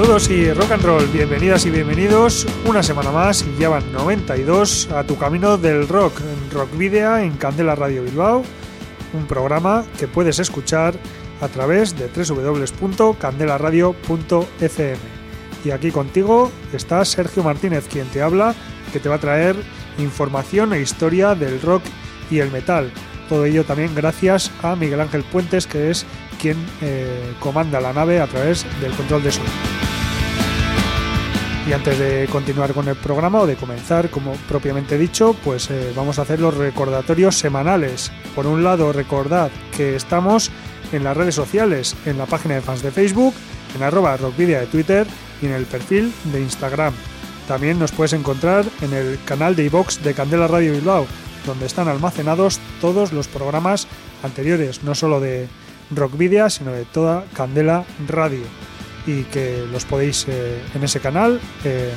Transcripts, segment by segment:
Saludos y rock and roll, bienvenidas y bienvenidos una semana más y ya van 92 a tu camino del rock en Rock Video en Candela Radio Bilbao, un programa que puedes escuchar a través de www.candelaradio.fm. Y aquí contigo está Sergio Martínez, quien te habla, que te va a traer información e historia del rock y el metal. Todo ello también gracias a Miguel Ángel Puentes, que es quien eh, comanda la nave a través del control de sonido. Y antes de continuar con el programa o de comenzar, como propiamente dicho, pues eh, vamos a hacer los recordatorios semanales. Por un lado, recordad que estamos en las redes sociales, en la página de fans de Facebook, en arroba rockvidia de Twitter y en el perfil de Instagram. También nos puedes encontrar en el canal de iVox de Candela Radio Bilbao, donde están almacenados todos los programas anteriores, no solo de Rockvidia, sino de toda Candela Radio y que los podéis eh, en ese canal eh,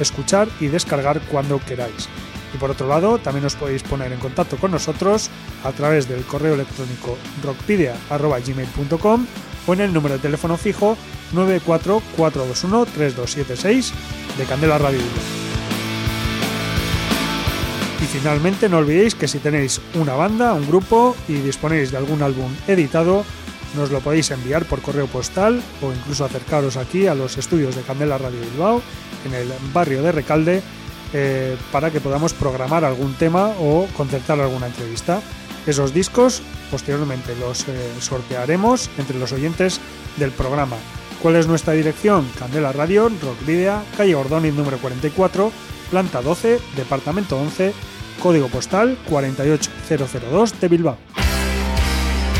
escuchar y descargar cuando queráis. Y por otro lado, también os podéis poner en contacto con nosotros a través del correo electrónico rockpedia.gmail.com o en el número de teléfono fijo 944213276 de Candela Radio. Y finalmente no olvidéis que si tenéis una banda, un grupo y disponéis de algún álbum editado, nos lo podéis enviar por correo postal o incluso acercaros aquí a los estudios de Candela Radio Bilbao en el barrio de Recalde eh, para que podamos programar algún tema o concertar alguna entrevista. Esos discos posteriormente los eh, sortearemos entre los oyentes del programa. ¿Cuál es nuestra dirección? Candela Radio, Rock Video, calle Ordóñez número 44, planta 12, departamento 11, código postal 48002 de Bilbao.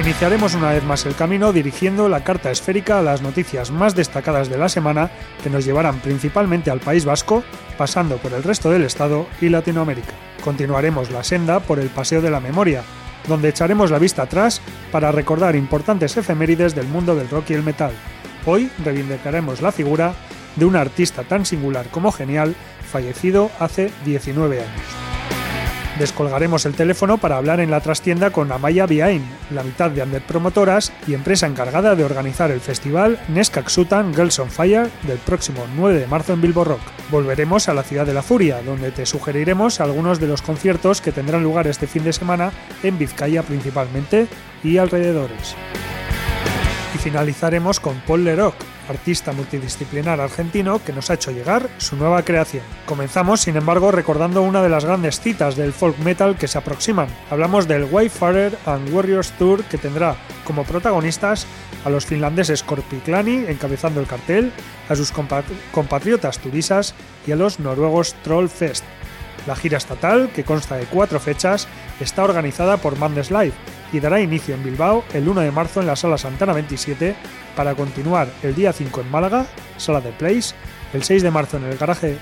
Iniciaremos una vez más el camino dirigiendo la carta esférica a las noticias más destacadas de la semana que nos llevarán principalmente al País Vasco, pasando por el resto del Estado y Latinoamérica. Continuaremos la senda por el Paseo de la Memoria, donde echaremos la vista atrás para recordar importantes efemérides del mundo del rock y el metal. Hoy reivindicaremos la figura de un artista tan singular como genial, fallecido hace 19 años. Descolgaremos el teléfono para hablar en la trastienda con Amaya Biain, la mitad de Ander Promotoras y empresa encargada de organizar el festival Neskaksutan Girls on Fire del próximo 9 de marzo en Bilbo Rock. Volveremos a la ciudad de la furia, donde te sugeriremos algunos de los conciertos que tendrán lugar este fin de semana en Vizcaya principalmente y alrededores. Y finalizaremos con Paul Leroc, artista multidisciplinar argentino que nos ha hecho llegar su nueva creación. Comenzamos, sin embargo, recordando una de las grandes citas del folk metal que se aproximan. Hablamos del Wayfarer and Warriors Tour que tendrá como protagonistas a los finlandeses Korpiklani encabezando el cartel, a sus compatriotas turisas y a los noruegos Trollfest. La gira estatal, que consta de cuatro fechas, está organizada por Mandes Live y dará inicio en Bilbao el 1 de marzo en la Sala Santana 27 para continuar el día 5 en Málaga, Sala de Place, el 6 de marzo en el Garaje,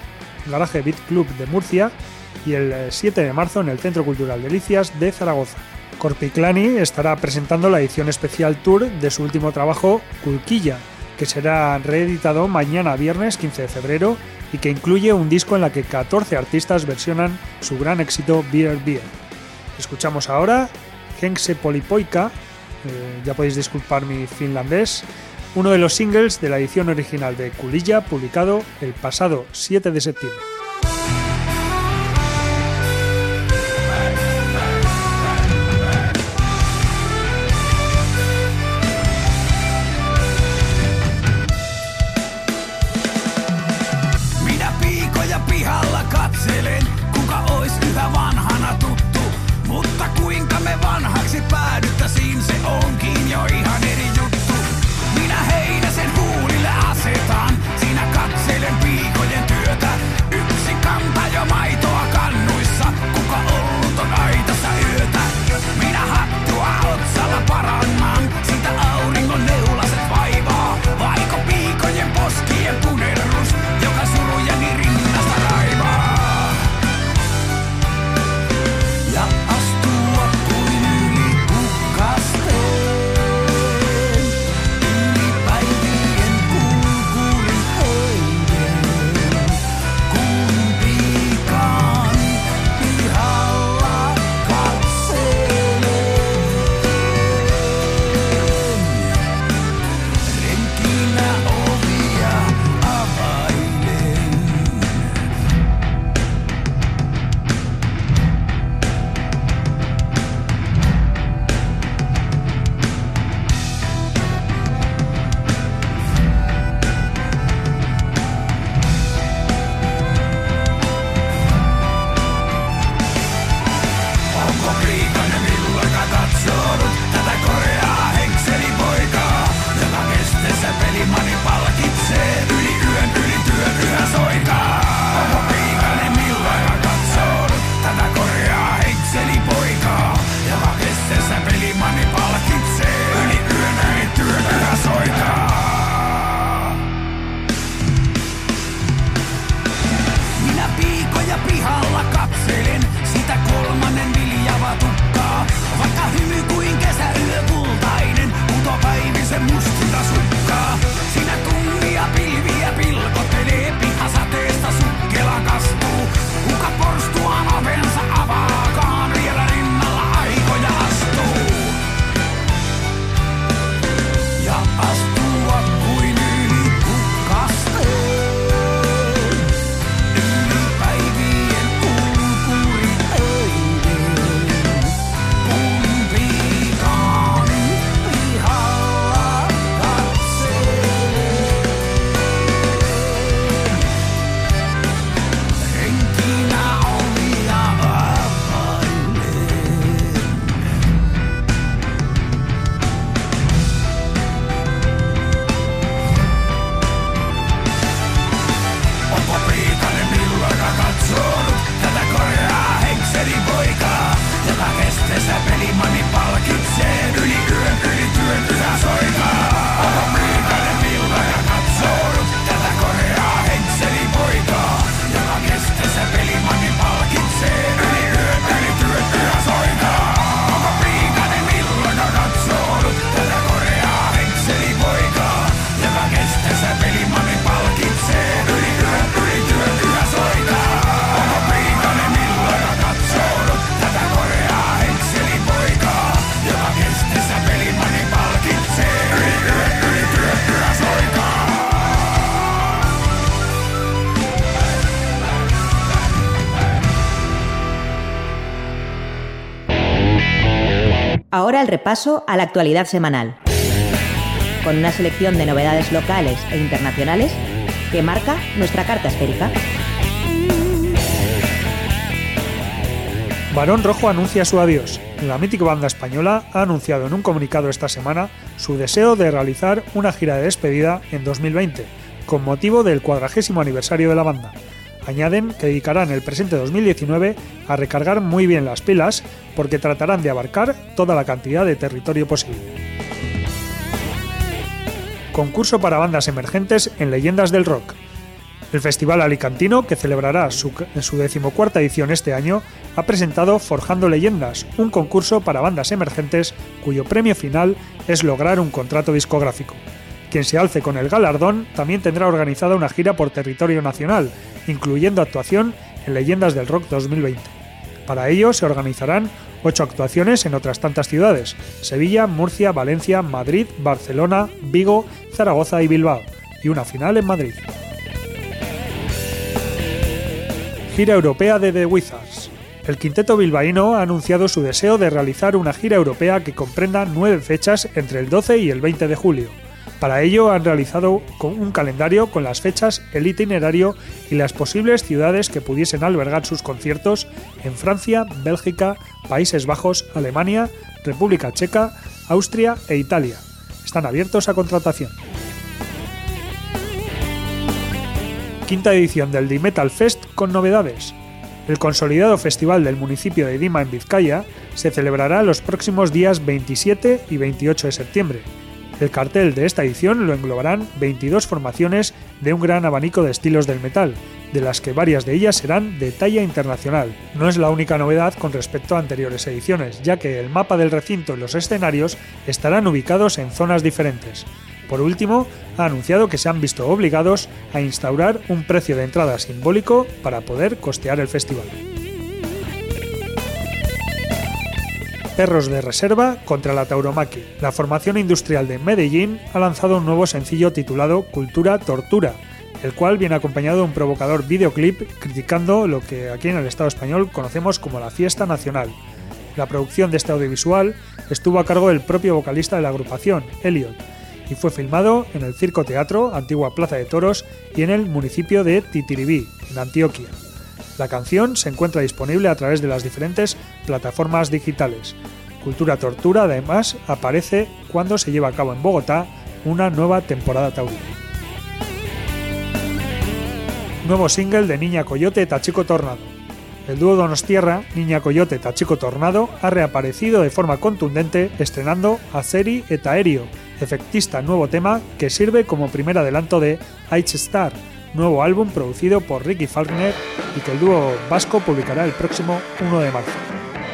Beat Club de Murcia y el 7 de marzo en el Centro Cultural Delicias de Zaragoza. Corpiclani estará presentando la edición especial tour de su último trabajo, Culquilla, que será reeditado mañana viernes 15 de febrero y que incluye un disco en la que 14 artistas versionan su gran éxito Beer Beer. Escuchamos ahora Hense Polipoika, eh, ya podéis disculpar mi finlandés, uno de los singles de la edición original de Kulilla publicado el pasado 7 de septiembre. El repaso a la actualidad semanal, con una selección de novedades locales e internacionales que marca nuestra carta esférica. Barón Rojo anuncia su adiós. La mítica banda española ha anunciado en un comunicado esta semana su deseo de realizar una gira de despedida en 2020, con motivo del cuadragésimo aniversario de la banda. Añaden que dedicarán el presente 2019 a recargar muy bien las pilas porque tratarán de abarcar toda la cantidad de territorio posible. Concurso para bandas emergentes en Leyendas del Rock. El Festival Alicantino, que celebrará su, su decimocuarta edición este año, ha presentado Forjando Leyendas, un concurso para bandas emergentes cuyo premio final es lograr un contrato discográfico. Quien se alce con el galardón también tendrá organizada una gira por territorio nacional, incluyendo actuación en Leyendas del Rock 2020. Para ello se organizarán ocho actuaciones en otras tantas ciudades, Sevilla, Murcia, Valencia, Madrid, Barcelona, Vigo, Zaragoza y Bilbao, y una final en Madrid. Gira europea de The Wizards. El quinteto bilbaíno ha anunciado su deseo de realizar una gira europea que comprenda nueve fechas entre el 12 y el 20 de julio para ello han realizado un calendario con las fechas, el itinerario y las posibles ciudades que pudiesen albergar sus conciertos en Francia, Bélgica, Países Bajos, Alemania, República Checa, Austria e Italia. Están abiertos a contratación. Quinta edición del D-Metal Fest con novedades. El consolidado festival del municipio de Dima en Vizcaya se celebrará los próximos días 27 y 28 de septiembre el cartel de esta edición lo englobarán 22 formaciones de un gran abanico de estilos del metal, de las que varias de ellas serán de talla internacional. No es la única novedad con respecto a anteriores ediciones, ya que el mapa del recinto y los escenarios estarán ubicados en zonas diferentes. Por último, ha anunciado que se han visto obligados a instaurar un precio de entrada simbólico para poder costear el festival. Perros de Reserva contra la tauromaquia. La formación industrial de Medellín ha lanzado un nuevo sencillo titulado Cultura Tortura, el cual viene acompañado de un provocador videoclip criticando lo que aquí en el Estado español conocemos como la fiesta nacional. La producción de este audiovisual estuvo a cargo del propio vocalista de la agrupación, Elliot, y fue filmado en el Circo Teatro, antigua Plaza de Toros, y en el municipio de Titiribí, en Antioquia. La canción se encuentra disponible a través de las diferentes plataformas digitales. Cultura Tortura además aparece cuando se lleva a cabo en Bogotá una nueva temporada taurina. Nuevo single de Niña Coyote Tachico Tornado. El dúo Donostierra, Niña Coyote Tachico Tornado, ha reaparecido de forma contundente estrenando Aceri et Aéreo, efectista nuevo tema que sirve como primer adelanto de H Star, nuevo álbum producido por Ricky Falkner y que el dúo vasco publicará el próximo 1 de marzo.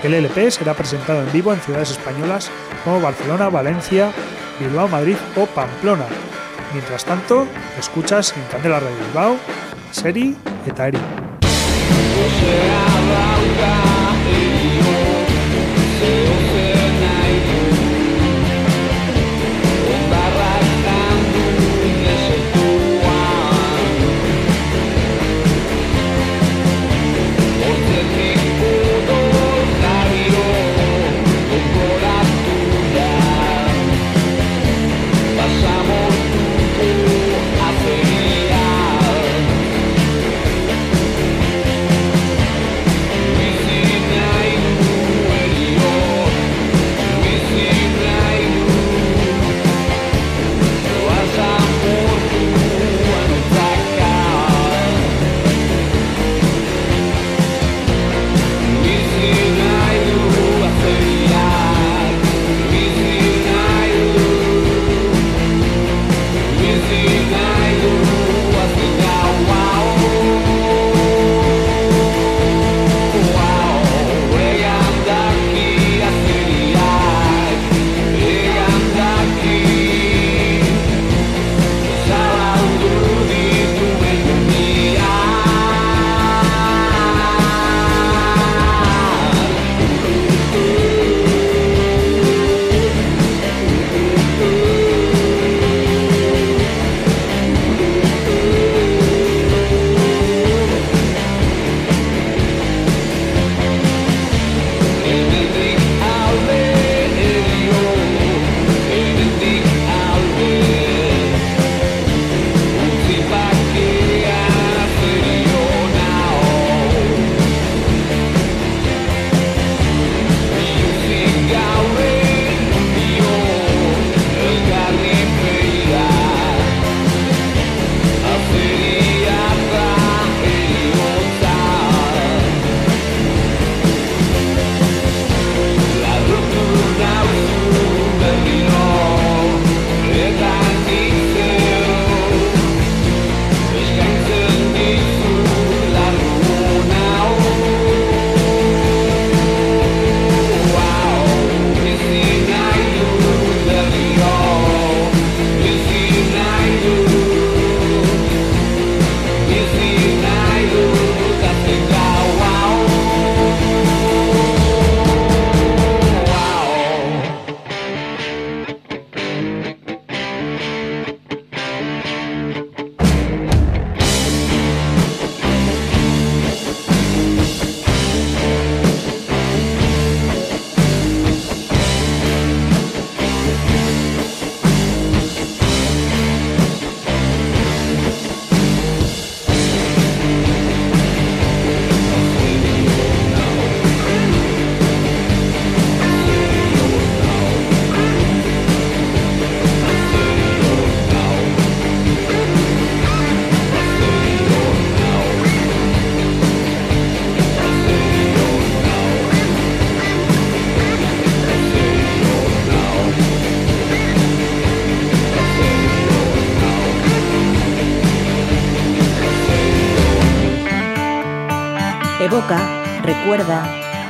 El LP será presentado en vivo en ciudades españolas como Barcelona, Valencia, Bilbao, Madrid o Pamplona. Mientras tanto, escuchas en Candela Radio Bilbao, Seri Etaeri.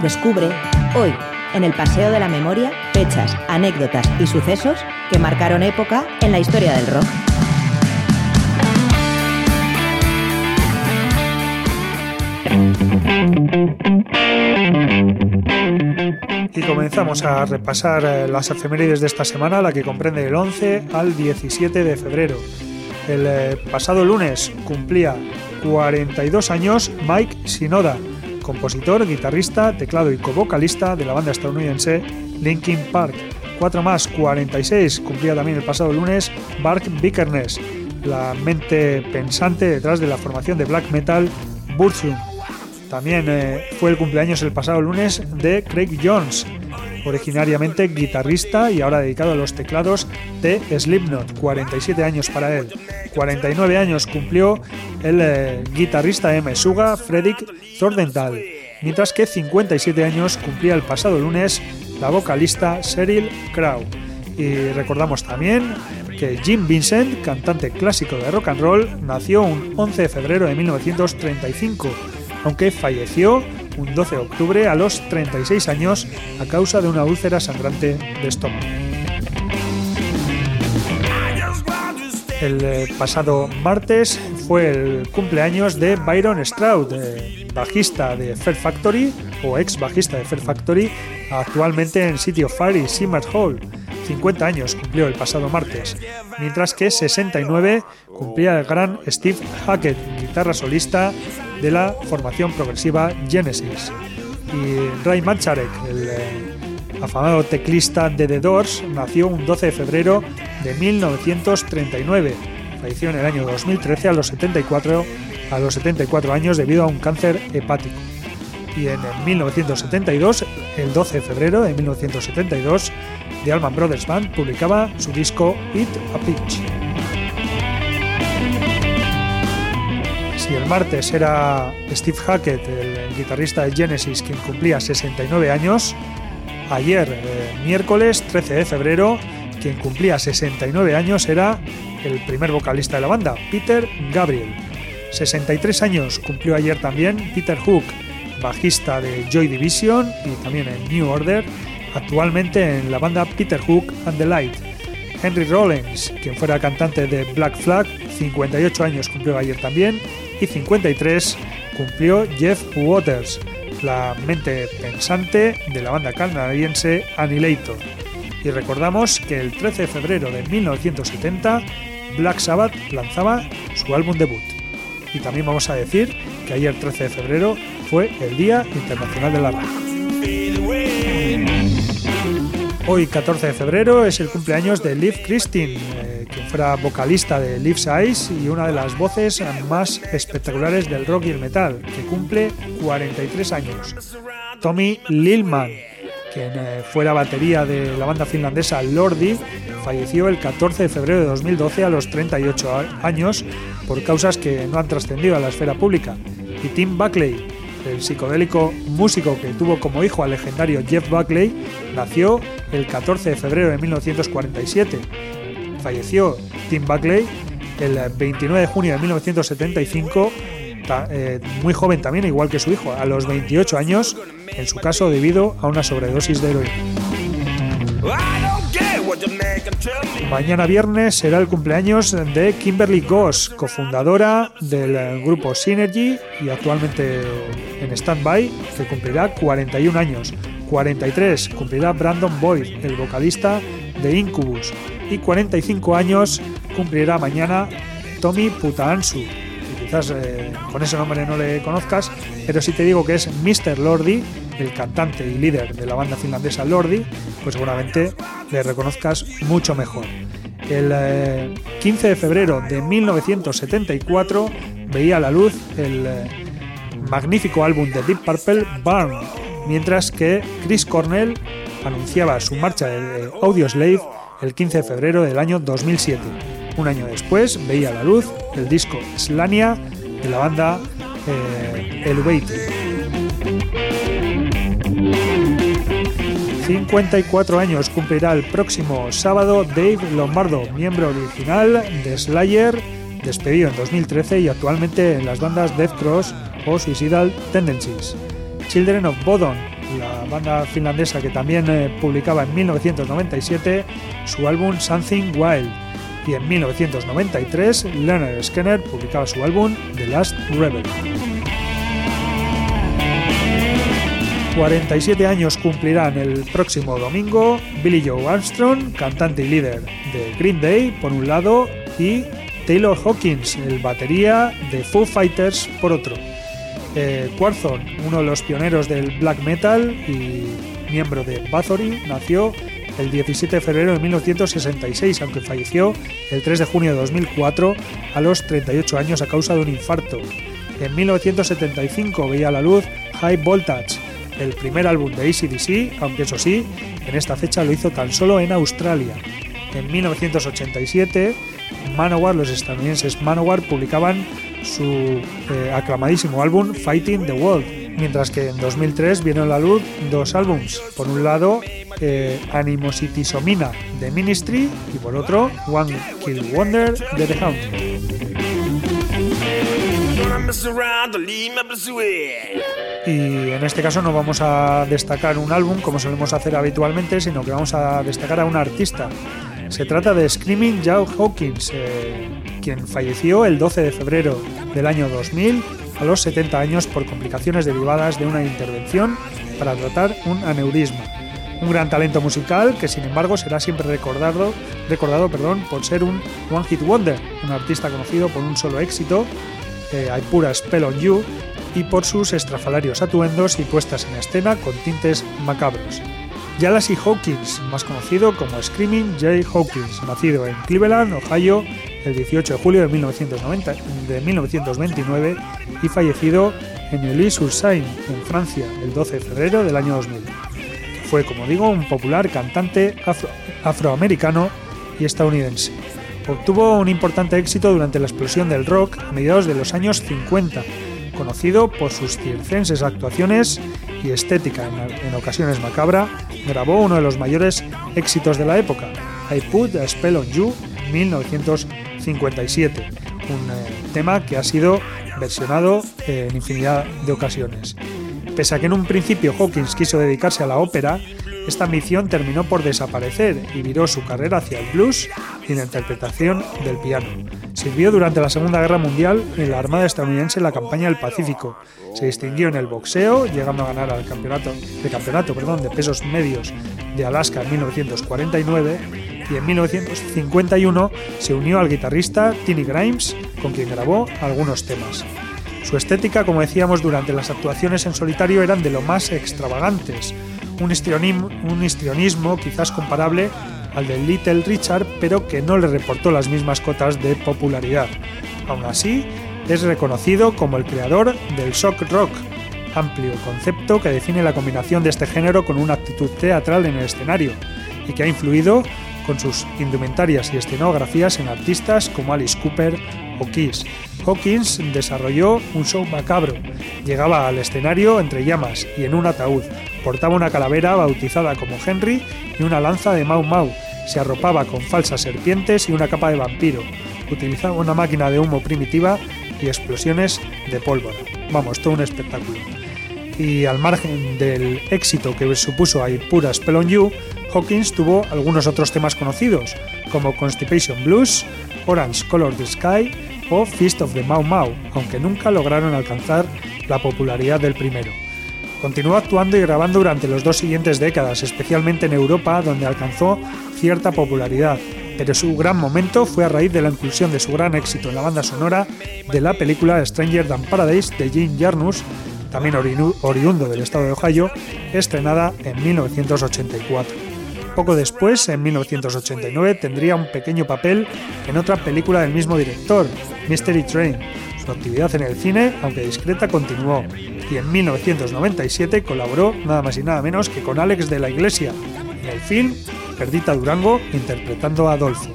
Descubre, hoy, en el Paseo de la Memoria, fechas, anécdotas y sucesos que marcaron época en la historia del rock. Y comenzamos a repasar eh, las efemérides de esta semana, la que comprende del 11 al 17 de febrero. El eh, pasado lunes cumplía 42 años Mike Sinoda, compositor, guitarrista, teclado y co-vocalista de la banda estadounidense Linkin Park. Cuatro más, 46, cumplía también el pasado lunes Bark Vikernes, la mente pensante detrás de la formación de black metal Burzum. También eh, fue el cumpleaños el pasado lunes de Craig Jones, originariamente guitarrista y ahora dedicado a los teclados de Slipknot, 47 años para él. 49 años cumplió el eh, guitarrista M. Suga Fredrik Thordenthal, mientras que 57 años cumplía el pasado lunes la vocalista Cheryl Crow. Y recordamos también que Jim Vincent, cantante clásico de rock and roll, nació un 11 de febrero de 1935, aunque falleció un 12 de octubre a los 36 años a causa de una úlcera sangrante de estómago. El eh, pasado martes fue el cumpleaños de Byron Stroud, eh, bajista de Fair Factory o ex bajista de Fair Factory, actualmente en City of Fire y Hall. 50 años cumplió el pasado martes, mientras que 69 cumplía el gran Steve Hackett, guitarra solista de la formación progresiva Genesis. Y Ray Mancharek, el eh, afamado teclista de The Doors, nació un 12 de febrero de 1939. Falleció en el año 2013 a los 74, a los 74 años debido a un cáncer hepático. Y en 1972, el 12 de febrero de 1972, The Allman Brothers Band publicaba su disco Eat a Pitch. Si el martes era Steve Hackett, el guitarrista de Genesis, quien cumplía 69 años, ayer, eh, miércoles 13 de febrero, quien cumplía 69 años era el primer vocalista de la banda, Peter Gabriel. 63 años cumplió ayer también Peter Hook, bajista de Joy Division y también en New Order, actualmente en la banda Peter Hook and the Light. Henry Rollins, quien fuera cantante de Black Flag, 58 años cumplió ayer también, y 53 cumplió Jeff Waters, la mente pensante de la banda canadiense Annihilator. Y recordamos que el 13 de febrero de 1970 Black Sabbath lanzaba su álbum debut. Y también vamos a decir que ayer 13 de febrero fue el Día Internacional de la Radio. Hoy, 14 de febrero, es el cumpleaños de Liv Christine, fuera vocalista de Liv Size y una de las voces más espectaculares del rock y el metal, que cumple 43 años. Tommy Lilman, quien eh, fuera batería de la banda finlandesa Lordi, falleció el 14 de febrero de 2012 a los 38 años por causas que no han trascendido a la esfera pública. Y Tim Buckley, el psicodélico músico que tuvo como hijo al legendario Jeff Buckley, nació el 14 de febrero de 1947. Falleció Tim Buckley el 29 de junio de 1975, eh, muy joven también, igual que su hijo, a los 28 años, en su caso debido a una sobredosis de heroína. Mañana viernes será el cumpleaños de Kimberly Goss, cofundadora del grupo Synergy y actualmente en stand-by, que cumplirá 41 años. 43 cumplirá Brandon Boyd, el vocalista de Incubus. Y 45 años cumplirá mañana Tommy Putaansu. Y quizás eh, con ese nombre no le conozcas, pero si te digo que es Mr. Lordi, el cantante y líder de la banda finlandesa Lordi, pues seguramente le reconozcas mucho mejor. El 15 eh, de febrero de 1974 veía a la luz el eh, magnífico álbum de Deep Purple, Burn, mientras que Chris Cornell anunciaba su marcha de Audioslave el 15 de febrero del año 2007. Un año después veía la luz el disco Slania de la banda eh, Elevated. 54 años cumplirá el próximo sábado Dave Lombardo, miembro original de Slayer, despedido en 2013 y actualmente en las bandas Death Cross o Suicidal Tendencies. Children of Bodom, la banda finlandesa que también eh, publicaba en 1997 su álbum Something Wild. Y en 1993 Leonard Skinner publicaba su álbum The Last Rebel. 47 años cumplirán el próximo domingo Billy Joe Armstrong, cantante y líder de Green Day, por un lado, y Taylor Hawkins, el batería de Foo Fighters, por otro. Eh, uno de los pioneros del black metal y miembro de Bathory, nació el 17 de febrero de 1966, aunque falleció el 3 de junio de 2004 a los 38 años a causa de un infarto. En 1975 veía la luz High Voltage, el primer álbum de ACDC, aunque eso sí, en esta fecha lo hizo tan solo en Australia. En 1987, Manowar, los estadounidenses Manowar, publicaban su eh, aclamadísimo álbum Fighting the World, mientras que en 2003 vieron a la luz dos álbums. Por un lado, eh, Animosity Somina de Ministry y por otro, One Kill Wonder de The Hound. Y en este caso no vamos a destacar un álbum como solemos hacer habitualmente, sino que vamos a destacar a un artista. Se trata de Screaming Joe Hawkins, eh, quien falleció el 12 de febrero del año 2000 a los 70 años por complicaciones derivadas de una intervención para tratar un aneurisma. Un gran talento musical que sin embargo será siempre recordado, recordado perdón, por ser un One Hit Wonder, un artista conocido por un solo éxito hay pura Spell on You y por sus estrafalarios atuendos y puestas en escena con tintes macabros. Lassie Hawkins, más conocido como Screaming Jay Hawkins, nacido en Cleveland, Ohio, el 18 de julio de, 1990, de 1929 y fallecido en Neuilly-sur-Seine, en Francia, el 12 de febrero del año 2000. Fue, como digo, un popular cantante afroamericano y estadounidense. Obtuvo un importante éxito durante la explosión del rock a mediados de los años 50, conocido por sus circenses actuaciones y estética en, ocasiones macabra, grabó uno de los mayores éxitos de la época, I Put a Spell on You, 1957, un eh, tema que ha sido versionado en infinidad de ocasiones. Pese a que en un principio Hawkins quiso dedicarse a la ópera, esta ambición terminó por desaparecer y viró su carrera hacia el blues y la interpretación del piano. Sirvió durante la Segunda Guerra Mundial en la Armada estadounidense en la campaña del Pacífico. Se distinguió en el boxeo, llegando a ganar el campeonato, de campeonato perdón, de pesos medios de Alaska en 1949 y en 1951 se unió al guitarrista Tiny Grimes, con quien grabó algunos temas. Su estética, como decíamos, durante las actuaciones en solitario eran de lo más extravagantes, un histrionismo, quizás comparable al de Little Richard, pero que no le reportó las mismas cotas de popularidad. Aún así, es reconocido como el creador del shock rock, amplio concepto que define la combinación de este género con una actitud teatral en el escenario y que ha influido con sus indumentarias y escenografías en artistas como Alice Cooper o Kiss. Hawkins desarrolló un show macabro. Llegaba al escenario entre llamas y en un ataúd. Portaba una calavera bautizada como Henry y una lanza de Mau Mau. Se arropaba con falsas serpientes y una capa de vampiro. Utilizaba una máquina de humo primitiva y explosiones de pólvora. Vamos, todo un espectáculo. Y al margen del éxito que supuso a Pura Spell on You, Hawkins tuvo algunos otros temas conocidos, como Constipation Blues, Orange Colored Sky o Feast of the Mau Mau, aunque nunca lograron alcanzar la popularidad del primero. Continuó actuando y grabando durante las dos siguientes décadas, especialmente en Europa, donde alcanzó cierta popularidad, pero su gran momento fue a raíz de la inclusión de su gran éxito en la banda sonora de la película Stranger Than Paradise de Jim Jarnus, también oriundo del estado de Ohio, estrenada en 1984. Poco después, en 1989, tendría un pequeño papel en otra película del mismo director, Mystery Train. Su actividad en el cine, aunque discreta, continuó y en 1997 colaboró nada más y nada menos que con Alex de la Iglesia en el film Perdita Durango interpretando a Adolfo.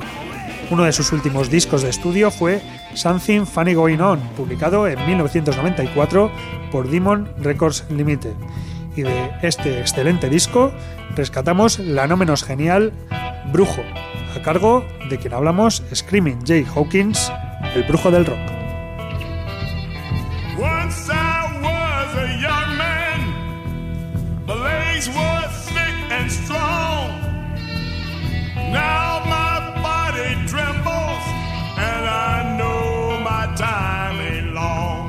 Uno de sus últimos discos de estudio fue Something Funny Going On, publicado en 1994 por Demon Records Limited. Y de este excelente disco rescatamos la no menos genial Brujo, a cargo de quien hablamos Screaming Jay Hawkins, el brujo del rock. Now my body trembles, and I know my time ain't long.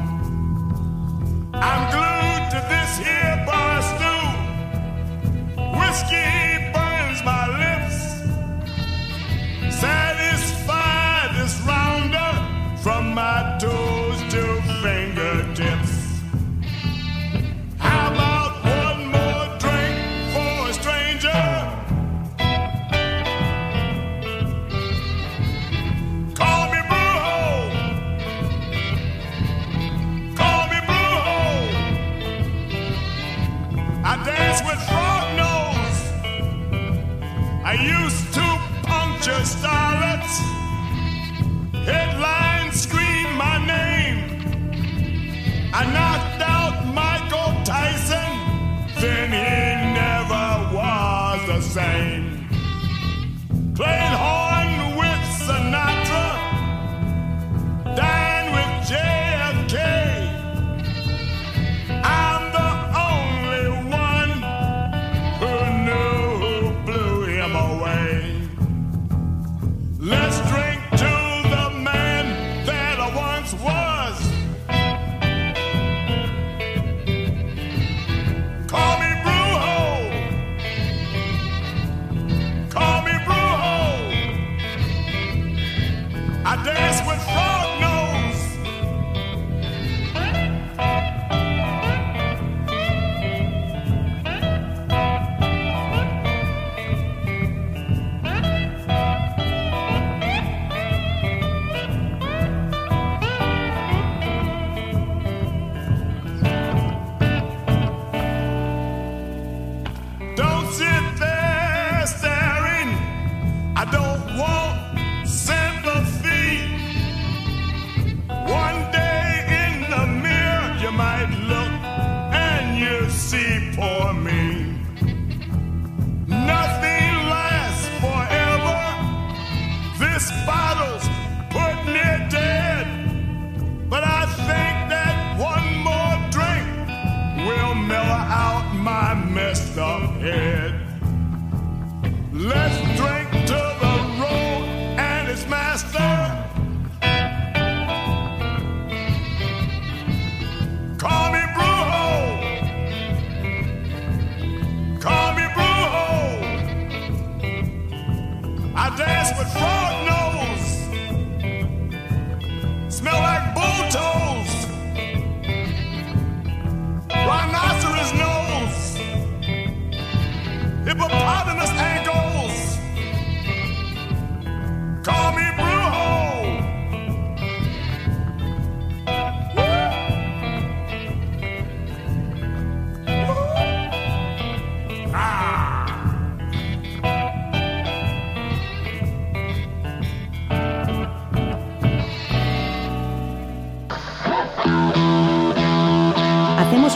I'm glued to this here bar stool. Whiskey burns my lips. Satisfy this rounder from my door. playing hard.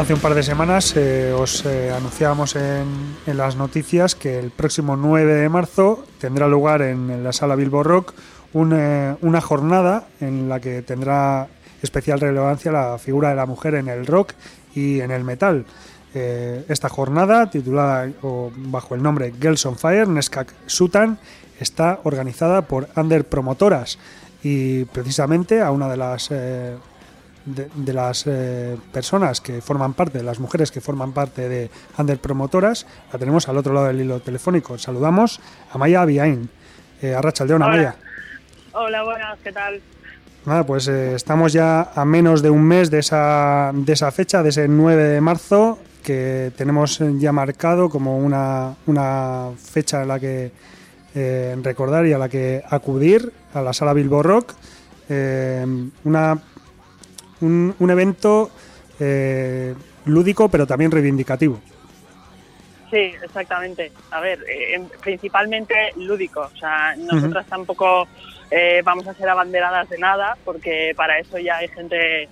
Hace un par de semanas eh, os eh, anunciábamos en, las noticias que el próximo 9 de marzo tendrá lugar en, la sala Bilbo Rock eh, una jornada en la que tendrá especial relevancia la figura de la mujer en el rock y en el metal. esta jornada, titulada bajo el nombre Girls on Fire, Neskak Sutan, está organizada por Under Promotoras y precisamente a una de las de, las eh, personas que forman parte, de las mujeres que forman parte de Under Promotoras, la tenemos al otro lado del hilo telefónico. Saludamos a Maya Abiain, eh, a Rachaldeón, Maya. Hola, buenas, ¿qué tal? Nada, pues eh, estamos ya a menos de un mes de esa, de esa fecha, de ese 9 de marzo, que tenemos ya marcado como una, una fecha en la que eh, recordar y a la que acudir, a la sala Bilbo Rock. una un, evento eh, lúdico pero también reivindicativo. Sí, exactamente. A ver, eh, principalmente lúdico. O sea, nosotras tampoco eh, vamos a ser abanderadas de nada, porque para eso ya hay gente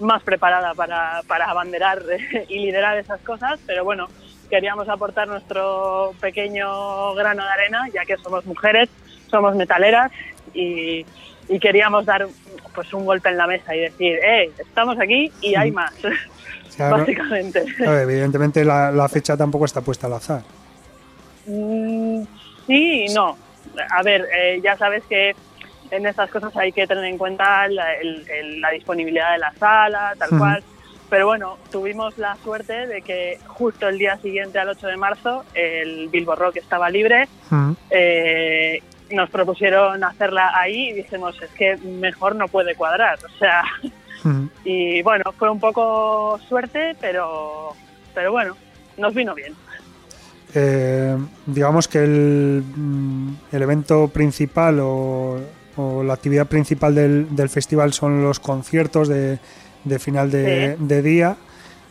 más preparada para, para abanderar y liderar esas cosas. Pero bueno, queríamos aportar nuestro pequeño grano de arena, ya que somos mujeres, somos metaleras y, y queríamos dar pues un golpe en la mesa y decir, eh, estamos aquí y hay más, básicamente. evidentemente la, fecha tampoco está puesta al azar. Mm, sí y no. A ver, eh, ya sabes que en estas cosas hay que tener en cuenta la, disponibilidad de la sala, tal cual. Pero bueno, tuvimos la suerte de que justo el día siguiente al 8 de marzo el Bilbo Rock estaba libre eh, nos propusieron hacerla ahí y dijimos, es que mejor no puede cuadrar. O sea, y bueno, fue un poco suerte, pero, pero bueno, nos vino bien. Eh, digamos que el, mm, el evento principal o, la actividad principal del, del, festival son los conciertos de, de final de, día.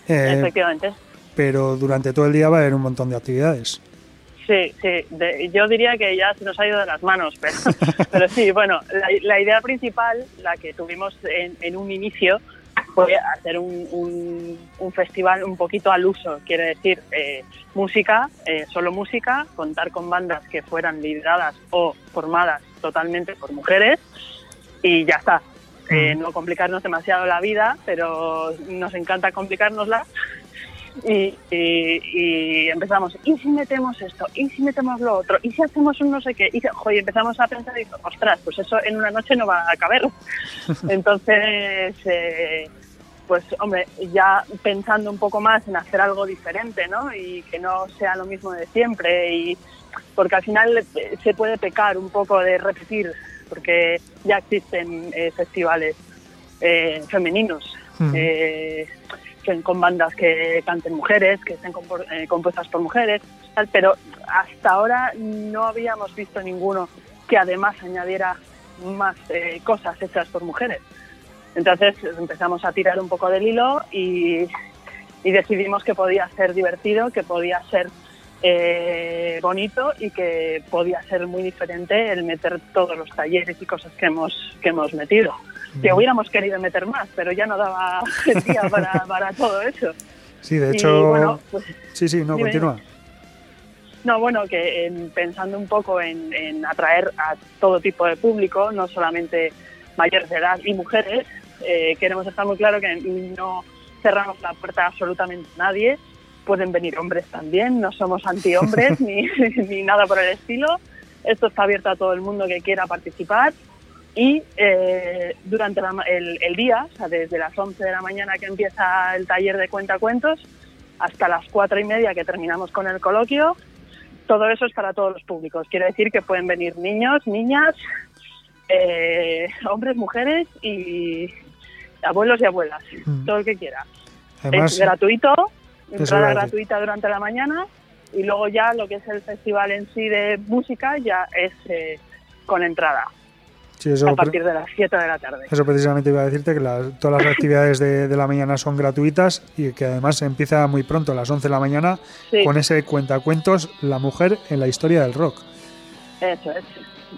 Eh, Efectivamente. Pero durante todo el día va a haber un montón de actividades. Sí, sí, yo diría que ya se nos ha ido de las manos, pero, pero sí, bueno, la, idea principal, la que tuvimos en, un inicio, fue hacer un, un, festival un poquito al uso, quiere decir eh, música, eh, solo música, contar con bandas que fueran lideradas o formadas totalmente por mujeres y ya está. Eh, no complicarnos demasiado la vida, pero nos encanta complicárnosla y, empezamos, ¿y si metemos esto? ¿Y si metemos lo otro? ¿Y si hacemos un no sé qué? Y empezamos a pensar y ostras, pues eso en una noche no va a caber. Entonces, eh, pues hombre, ya pensando un poco más en hacer algo diferente, ¿no? Y que no sea lo mismo de siempre y porque al final eh, se puede pecar un poco de repetir porque ya existen eh, festivales eh, femeninos, eh, con bandas que canten mujeres, que estén eh, compuestas por mujeres, pero hasta ahora no habíamos visto ninguno que además añadiera más cosas hechas por mujeres. Entonces empezamos a tirar un poco del hilo y, y decidimos que podía ser divertido, que podía ser eh, bonito y que podía ser muy diferente el meter todos los talleres y cosas que hemos, que hemos metido. Que hubiéramos querido meter más, pero ya no daba día para, para todo eso. Sí, de hecho. Pues, sí, sí, no, continúa. No, bueno, que pensando un poco en, atraer a todo tipo de público, no solamente mayores de edad y mujeres, eh, queremos estar muy claro que no cerramos la puerta a absolutamente nadie pueden venir hombres también, no somos anti-hombres ni, ni, nada por el estilo. Esto está abierto a todo el mundo que quiera participar y eh, durante el, día, o sea, desde las 11 de la mañana que empieza el taller de cuentacuentos hasta las 4 y media que terminamos con el coloquio, todo eso es para todos los públicos. Quiere decir que pueden venir niños, niñas, eh, hombres, mujeres y abuelos y abuelas, mm. todo el que quiera. es gratuito, entrada gratuita durante la mañana y luego ya lo que es el festival en sí de música ya es eh, con entrada. A partir de las 7 de la tarde. Eso precisamente iba a decirte que todas las actividades de, la mañana son gratuitas y que además empieza muy pronto, a las 11 de la mañana, con ese cuentacuentos La mujer en la historia del rock. Eso es.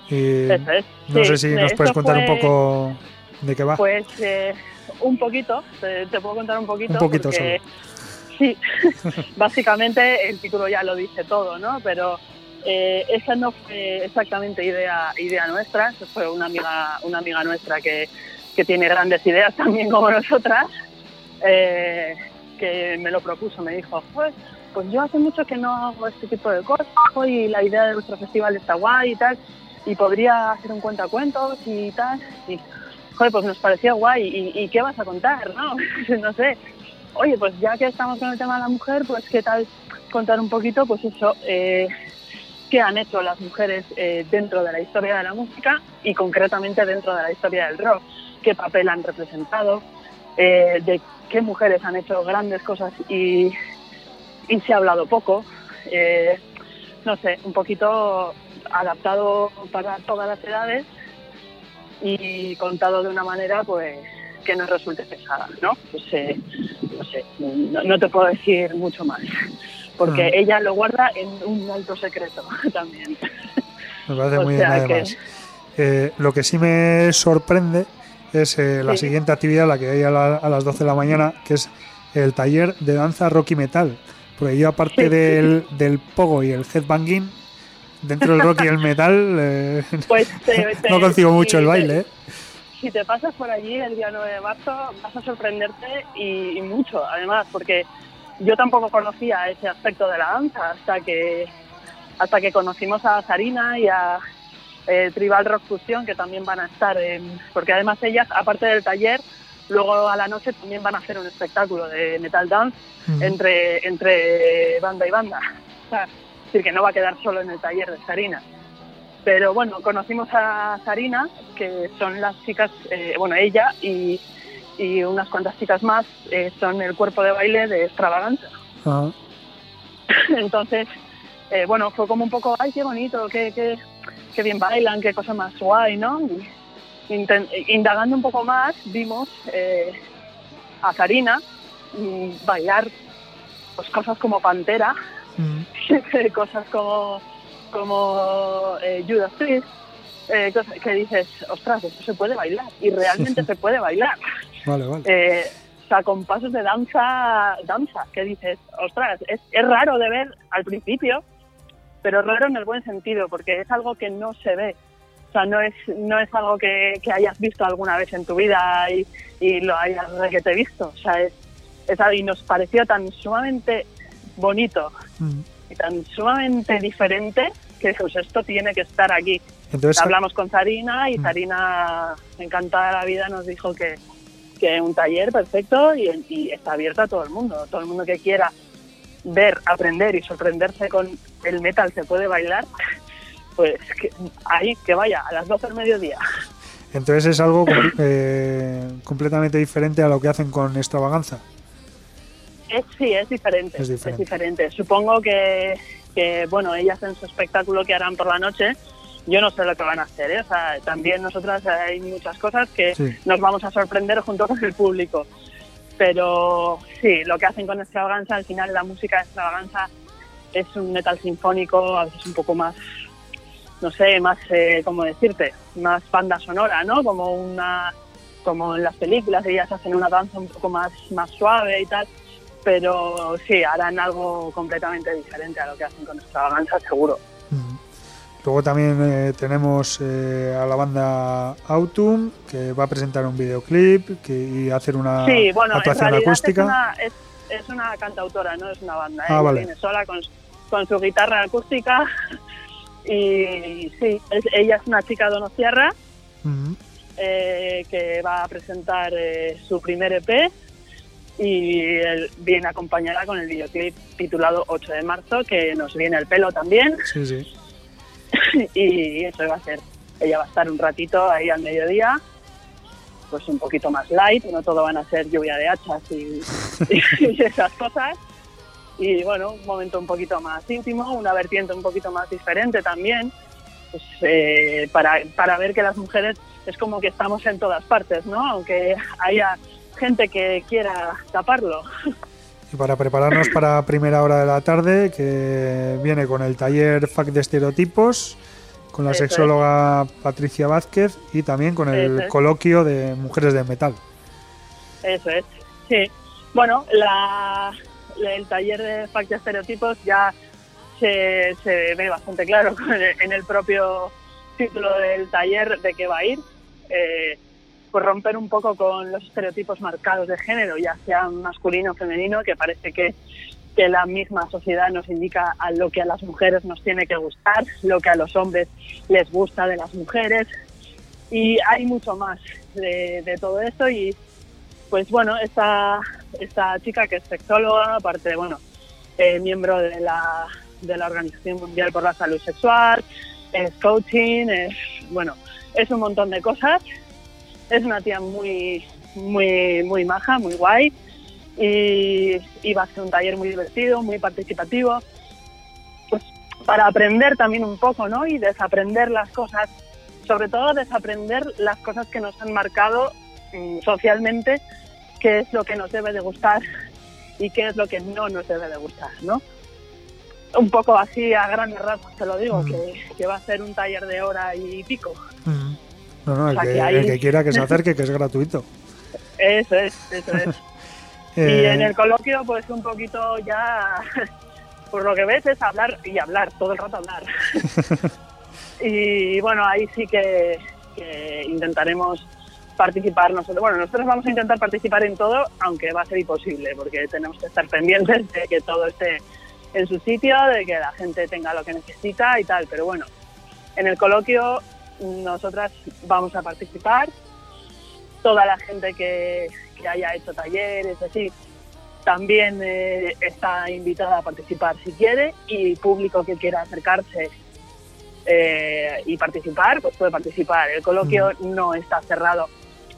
Eso es. No sé si nos puedes contar un poco de qué va. Pues eh, un poquito, te, puedo contar un poquito. Un poquito porque, Sí, básicamente el título ya lo dice todo, ¿no? Pero eh, esa no fue exactamente idea, idea nuestra, fue una amiga, una amiga nuestra que, que tiene grandes ideas también como nosotras, eh, que me lo propuso, me dijo, pues, pues yo hace mucho que no hago este tipo de cosas y la idea de nuestro festival está guay y tal, y podría hacer un cuentacuentos y tal, y joder, pues nos parecía guay, ¿y, y qué vas a contar? No, no sé, oye, pues ya que estamos con el tema de la mujer, pues qué tal contar un poquito, pues eso, eh, qué han hecho las mujeres eh, dentro de la historia de la música y concretamente dentro de la historia del rock, qué papel han representado, eh, de qué mujeres han hecho grandes cosas y, y se ha hablado poco. no sé, un poquito adaptado para todas las edades y contado de una manera pues que no resulte pesada, ¿no? Pues eh, no sé, no, te puedo decir mucho más, porque ah. ella lo guarda en un alto secreto también. Me parece muy bien además. Eh, lo que sí me sorprende es eh, la siguiente actividad, la que hay a, las 12 de la mañana, que es el taller de danza rock y metal. Porque yo aparte del, del pogo y el headbanging, dentro del rock y el metal, pues, no consigo mucho el baile. ¿eh? si te pasas por allí el día 9 de marzo vas a sorprenderte y, mucho, además, porque yo tampoco conocía ese aspecto de la danza hasta que hasta que conocimos a Sarina y a eh, Tribal Rock Fusion, que también van a estar, porque además ellas, aparte del taller, luego a la noche también van a hacer un espectáculo de metal dance entre, entre banda y banda. es decir, que no va a quedar solo en el taller de Sarina. Pero bueno, conocimos a Sarina, que son las chicas, eh, bueno, ella y, unas cuantas chicas más eh, son el cuerpo de baile de Extravaganza. Entonces, eh, bueno, fue como un poco, ay, qué bonito, qué, qué, qué bien bailan, qué cosa más guay, ¿no? indagando un poco más, vimos a Sarina bailar pues, cosas como Pantera, mm. cosas como como eh, Judas Priest, eh, que dices, ostras, eso se puede bailar, y realmente se puede bailar. Vale, vale. Eh, o sea, con pasos de danza, danza, que dices, ostras, es, es raro de ver al principio, pero raro en el buen sentido, porque es algo que no se ve. O sea, no es, no es algo que, que hayas visto alguna vez en tu vida y, y lo hayas que te visto. O sea, es, es, y nos pareció tan sumamente bonito mm tan sumamente diferente que pues esto tiene que estar aquí. Entonces, Hablamos con Zarina y mm. Zarina, encantada de la vida, nos dijo que, que un taller perfecto y, está abierto a todo el mundo. Todo el mundo que quiera ver, aprender y sorprenderse con el metal se puede bailar, pues que, ahí, que vaya, a las 12 del mediodía. Entonces es algo eh, completamente diferente a lo que hacen con extravaganza. Es, sí, es diferente, es diferente. Supongo que, que, bueno, ellas en su espectáculo que harán por la noche, yo no sé lo que van a hacer. ¿eh? O sea, también nosotras hay muchas cosas que nos vamos a sorprender junto con el público. Pero sí, lo que hacen con extravaganza, al final la música de extravaganza es un metal sinfónico, a veces un poco más, no sé, más, eh, ¿cómo decirte? Más banda sonora, ¿no? Como una como en las películas, ellas hacen una danza un poco más, más suave y tal, pero sí, harán algo completamente diferente a lo que hacen con extravaganza, seguro. Luego también eh, tenemos eh, a la banda Autumn, que va a presentar un videoclip que, y hacer una sí, bueno, actuación acústica. Es una, es, una, cantautora, no es una banda. Ah, ¿eh? Viene sola con, con, su guitarra acústica. Y sí, ella es una chica donostiarra eh, que va a presentar su primer EP y viene acompañada con el videoclip titulado 8 de marzo, que nos viene el pelo también. Sí, sí. y eso va a ser. Ella va a estar un ratito ahí al mediodía, pues un poquito más light, no todo van a ser lluvia de hachas y, esas cosas. Y bueno, un momento un poquito más íntimo, una vertiente un poquito más diferente también, pues, eh, para, para ver que las mujeres es como que estamos en todas partes, ¿no? Aunque haya gente que quiera taparlo. Y para prepararnos para primera hora de la tarde, que viene con el taller FAC de estereotipos, con la sexóloga Patricia Vázquez y también con el coloquio de Mujeres de Metal. Eso es, sí. Bueno, la, el taller de FAC de estereotipos ya se, se ve bastante claro en el propio título del taller de qué va a ir. Eh, pues romper un poco con los estereotipos marcados de género, ya sea masculino o femenino, que parece que, que la misma sociedad nos indica a lo que a las mujeres nos tiene que gustar, lo que a los hombres les gusta de las mujeres. Y hay mucho más de, de todo esto y pues bueno, esta, esta chica que es sexóloga, aparte de, bueno, eh, miembro de la, de la Organización Mundial por la Salud Sexual, es coaching, es, bueno, es un montón de cosas es una tía muy, muy, muy maja, muy guay. Y, va a ser un taller muy divertido, muy participativo. Pues para aprender también un poco, ¿no? Y desaprender las cosas, sobre todo desaprender las cosas que nos han marcado mm, socialmente, qué es lo que nos debe de gustar y qué es lo que no nos debe de gustar, ¿no? Un poco así a grandes rasgos te lo digo, que, va a ser un taller de hora y pico. No, no, el, que, quiera que se acerque, que es gratuito. Eso es, eso es. y eh, en el coloquio, pues un poquito ya, por lo que ves, es hablar y hablar, todo el rato hablar. y bueno, ahí sí que, intentaremos participar nosotros. Bueno, nosotros vamos a intentar participar en todo, aunque va a ser imposible, porque tenemos que estar pendientes de que todo esté en su sitio, de que la gente tenga lo que necesita y tal. Pero bueno, en el coloquio nosotras vamos a participar. Toda la gente que, haya hecho talleres, así, también eh, está invitada a participar si quiere y público que quiera acercarse eh, y participar, pues puede participar. El coloquio no está cerrado.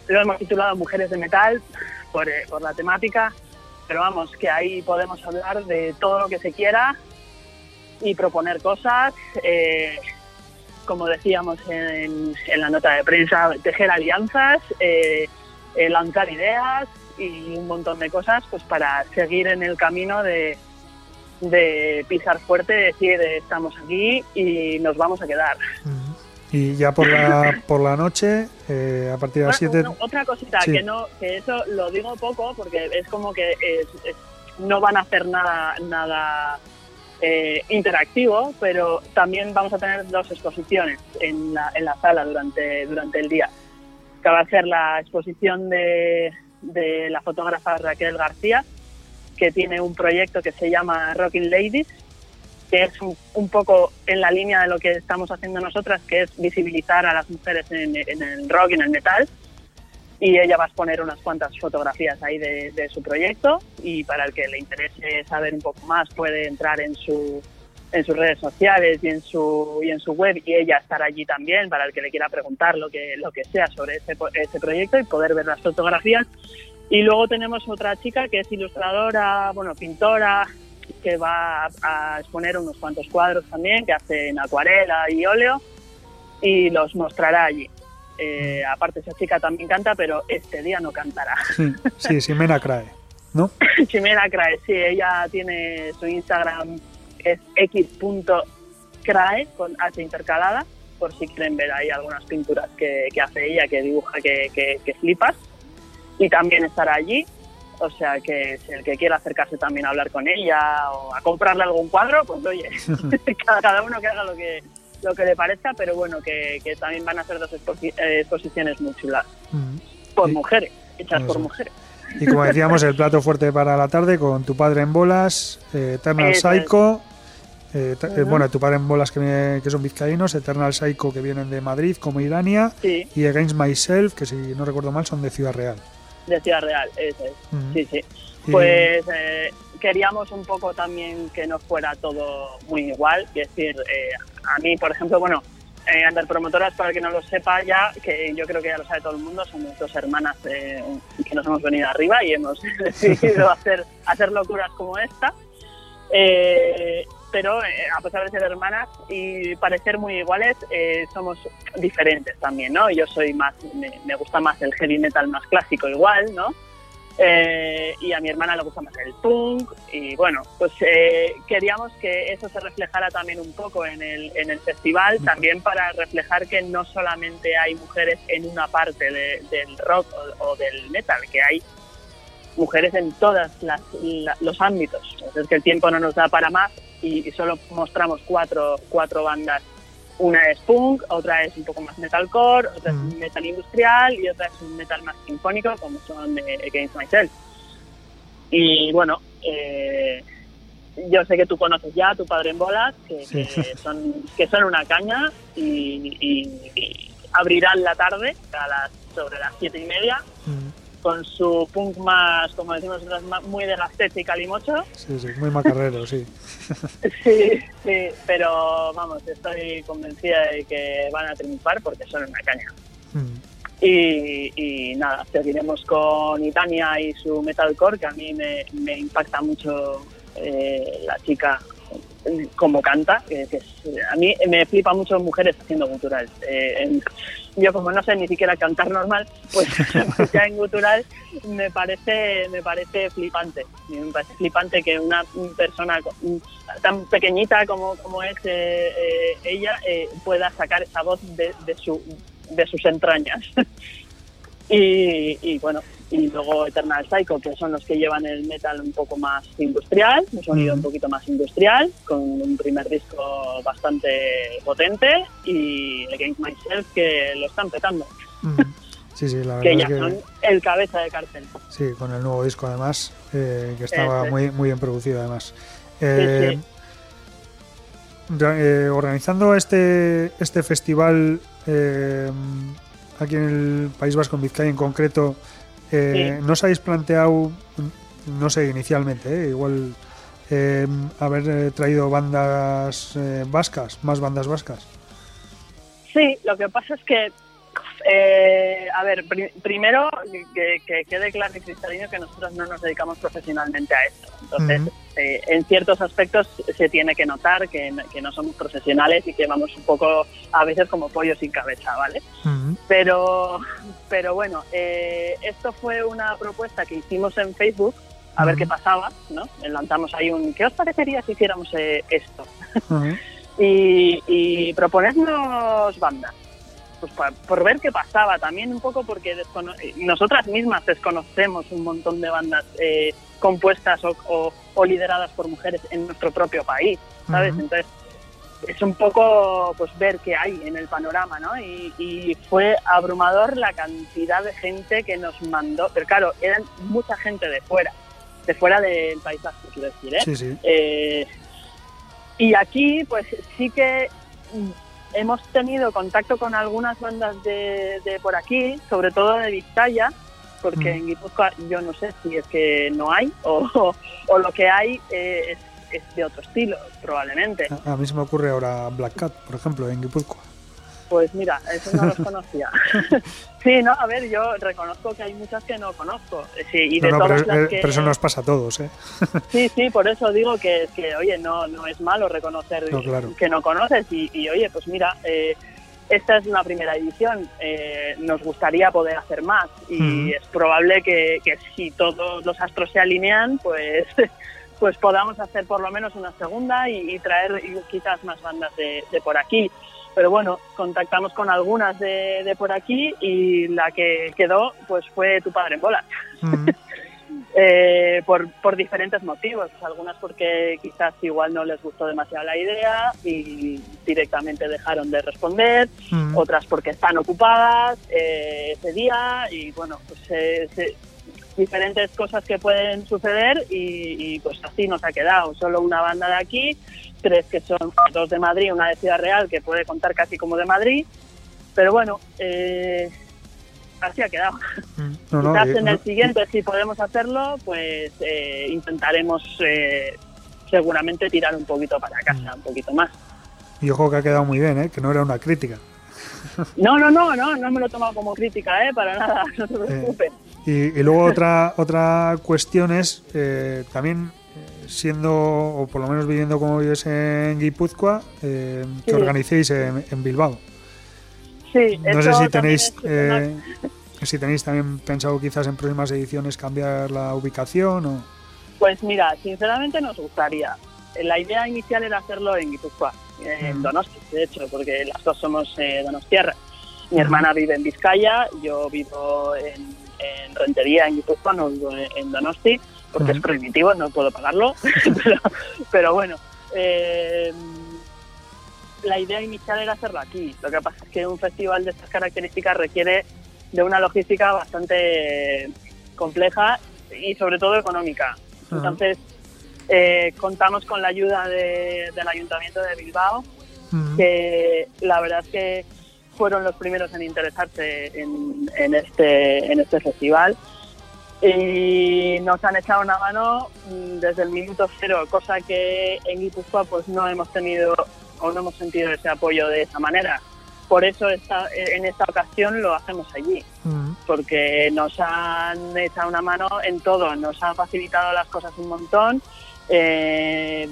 Lo hemos titulado Mujeres de Metal por, eh, por, la temática, pero vamos, que ahí podemos hablar de todo lo que se quiera y proponer cosas como decíamos en, la nota de prensa, tejer alianzas, eh, eh, lanzar ideas y un montón de cosas pues para seguir en el camino de, de pisar fuerte, decir estamos aquí y nos vamos a quedar. Y ya por la, por la noche, eh, a partir de las 7... otra cosita, que, no, que eso lo digo poco porque es como que no van a hacer nada, nada eh, interactivo, pero también vamos a tener dos exposiciones en la, en la sala durante, durante el día. Que va a ser la exposición de, de la fotógrafa Raquel García, que tiene un proyecto que se llama Rocking Ladies, que es un, poco en la línea de lo que estamos haciendo nosotras, que es visibilizar a las mujeres en, en el rock y en el metal y ella va a exponer unas cuantas fotografías ahí de, su proyecto y para el que le interese saber un poco más puede entrar en su, en sus redes sociales y en su y en su web y ella estar allí también para el que le quiera preguntar lo que lo que sea sobre ese, ese proyecto y poder ver las fotografías. Y luego tenemos otra chica que es ilustradora bueno pintora que va a exponer unos cuantos cuadros también que hace en acuarela y óleo y los mostrará allí eh, aparte esa chica también canta pero este día no cantará Sí, sí, Ximena Crae, ¿no? Ximena Crae, sí, ella tiene su Instagram es x.crae con H intercalada, por si quieren ver ahí algunas pinturas que, que hace ella, que dibuja que, que, que, flipas. Y también estará allí, o sea que si el que quiera acercarse también a hablar con ella o a comprarle algún cuadro, pues oye, cada, uno que haga lo que lo que le parezca, pero bueno, que, que también van a ser dos exposi exposiciones muy chulas. Mm. Por sí. mujeres, hechas Eso. por mujeres. Y como decíamos, el plato fuerte para la tarde con tu padre en bolas, eh, Eternal Eso Psycho, eh, uh -huh. bueno, tu padre en bolas que, que, son vizcaínos, Eternal Psycho que vienen de Madrid como Irania sí. y Against Myself que si no recuerdo mal son de Ciudad Real. De Ciudad Real, eso es. Uh -huh. Sí, sí. Pues eh, queríamos un poco también que no fuera todo muy igual, es decir, eh, a mí, por ejemplo, bueno, eh, Underpromotoras, para el que no lo sepa ya, que yo creo que ya lo sabe todo el mundo, somos dos hermanas eh, que nos hemos venido arriba y hemos decidido hacer, hacer locuras como esta. Eh, pero eh, a pesar de ser hermanas y parecer muy iguales, eh, somos diferentes también, ¿no? Yo soy más, me, me, gusta más el heavy metal más clásico igual, ¿no? Eh, y a mi hermana le gusta más el punk y bueno, pues eh, queríamos que eso se reflejara también un poco en el, en el festival, también para reflejar que no solamente hay mujeres en una parte de, del rock o, del metal, que hay mujeres en todos los ámbitos. Es que el tiempo no nos da para más y, y solo mostramos cuatro, cuatro bandas una es punk, otra es un poco más metalcore, otra mm. es metal industrial y otra es un metal más sinfónico, como son de Against Myself. Y bueno, eh, yo sé que tú conoces ya a tu padre en bolas, que, sí. que, son, que son una caña y, y, y, abrirán la tarde a las, sobre las siete y media. Mm con su punk más, como decimos nosotros, muy de gastete y calimocho. Sí, sí, muy macarrero, sí. sí, sí, pero vamos, estoy convencida de que van a triunfar porque son una caña. Mm. Y, y, nada, seguiremos con Itania y su metalcore, que a mí me, me impacta mucho eh, la chica como canta, que, a mí me flipa mucho mujeres haciendo gutural. Eh, en, yo como no sé ni siquiera cantar normal, pues ya en gutural me parece, me parece flipante. Me parece flipante que una persona tan pequeñita como, como es eh, eh, ella eh, pueda sacar esa voz de, de, su, de sus entrañas. y, y bueno, y luego Eternal Psycho, que son los que llevan el metal un poco más industrial, un sonido mm. un poquito más industrial, con un primer disco bastante potente, y Against Myself, que lo están petando. Mm. Sí, sí, la verdad que ya que... son el cabeza de cartel. Sí, con el nuevo disco además, eh, que estaba muy, muy bien producido además. Eh. Eh, organizando este, este festival eh, aquí en el País Vasco, en Vizcaya en concreto, eh, sí. ¿No os habéis planteado, no sé, inicialmente, eh, igual eh, haber traído bandas vascas, más bandas vascas? Sí, lo que pasa es que, eh, a ver, pr primero que, que, quede claro y cristalino que nosotros no nos dedicamos profesionalmente a esto. Entonces, uh -huh. Eh, en ciertos aspectos se tiene que notar que, que, no somos profesionales y que vamos un poco a veces como pollo sin cabeza, ¿vale? Uh -huh. Pero, pero bueno, eh, esto fue una propuesta que hicimos en Facebook a uh -huh. ver qué pasaba, ¿no? Lanzamos ahí un, ¿qué os parecería si hiciéramos eh, esto? y, y proponernos bandas pues por, por, ver qué pasaba, también un poco porque nosotras mismas desconocemos un montón de bandas eh, compuestas o, o, o, lideradas por mujeres en nuestro propio país, ¿sabes? Uh -huh. Entonces, es un poco pues ver qué hay en el panorama, ¿no? Y, y, fue abrumador la cantidad de gente que nos mandó, pero claro, eran mucha gente de fuera, de fuera del País Vasco, quiero decir, ¿eh? Sí, sí. eh y aquí, pues sí que hemos tenido contacto con algunas bandas de, de por aquí, sobre todo de Vizcaya, porque mm. en Guipúzcoa yo no sé si es que no hay o, o, o lo que hay eh, es, es de otro estilo, probablemente. A, mí se me ocurre ahora Black Cat, por ejemplo, en Guipúzcoa. Pues mira, eso no los conocía. sí, no, a ver, yo reconozco que hay muchas que no conozco. Sí, y de no, todas pero, las que... pero, eso nos pasa a todos, ¿eh? sí, sí, por eso digo que, que oye, no, no es malo reconocer No, claro. que no conoces y, y, oye, pues mira, eh, esta es una primera edición, eh, nos gustaría poder hacer más y Ujú. es probable que, que si todos los astros se alinean, pues pues podamos hacer por lo menos una segunda y, y traer quizás más bandas de, de por aquí. Pero bueno, contactamos con algunas de, de por aquí y la que quedó pues fue Tu Padre en Bola. Mm, Eh, por, por diferentes motivos. Algunas porque quizás igual no les gustó demasiado la idea y directamente dejaron de responder. mm. Otras porque están ocupadas eh, ese día y bueno, pues eh, se- diferentes cosas que pueden suceder y, y, pues así nos ha quedado. Solo una banda de aquí, tres que son dos de Madrid, una de Ciudad Real que puede contar casi como de Madrid. Pero bueno, eh, así ha quedado. Mm. No, no, Quizás eh, en el no- siguiente, si podemos hacerlo, pues eh, intentaremos eh, seguramente tirar un poquito para Mm. casa, un poquito más. Y ojo que ha quedado muy bien, ¿eh? Que no era una crítica. No, no, no, no, no me lo he tomado como crítica, ¿eh? Para nada, no preocupes. Y, y luego otra otra cuestión es eh, también eh, siendo o por lo menos viviendo como vives en Guipúzcoa eh, que Sí. organicéis en, en Bilbao. Sí, No sé si tenéis eh, si tenéis también pensado quizás en próximas ediciones cambiar la ubicación o Pues mira, sinceramente nos gustaría. La idea inicial era hacerlo en Guipúzcoa, en Mm. Donosti, de hecho, porque las dos somos eh, donostiarras. Mi hermana vive en Vizcaya, yo vivo en, en Rentería, en Guipúzcoa, no vivo en, Donosti, porque es prohibitivo, no puedo pagarlo. pero, pero bueno, eh, la idea inicial era hacerlo aquí. Lo que pasa es que un festival de estas características requiere de una logística bastante compleja y sobre todo económica. Entonces, eh, contamos con la ayuda de- del Ayuntamiento de Bilbao, que la verdad es que fueron los primeros en interesarse en, en este, en este festival y nos han echado una mano mm, desde el minuto cero, cosa que en Guipúzcoa pues no hemos tenido o no hemos sentido ese apoyo de esa manera. Por eso esta, en esta ocasión lo hacemos allí mm, porque nos han echado una mano en todo, nos han facilitado las cosas un montón, eh,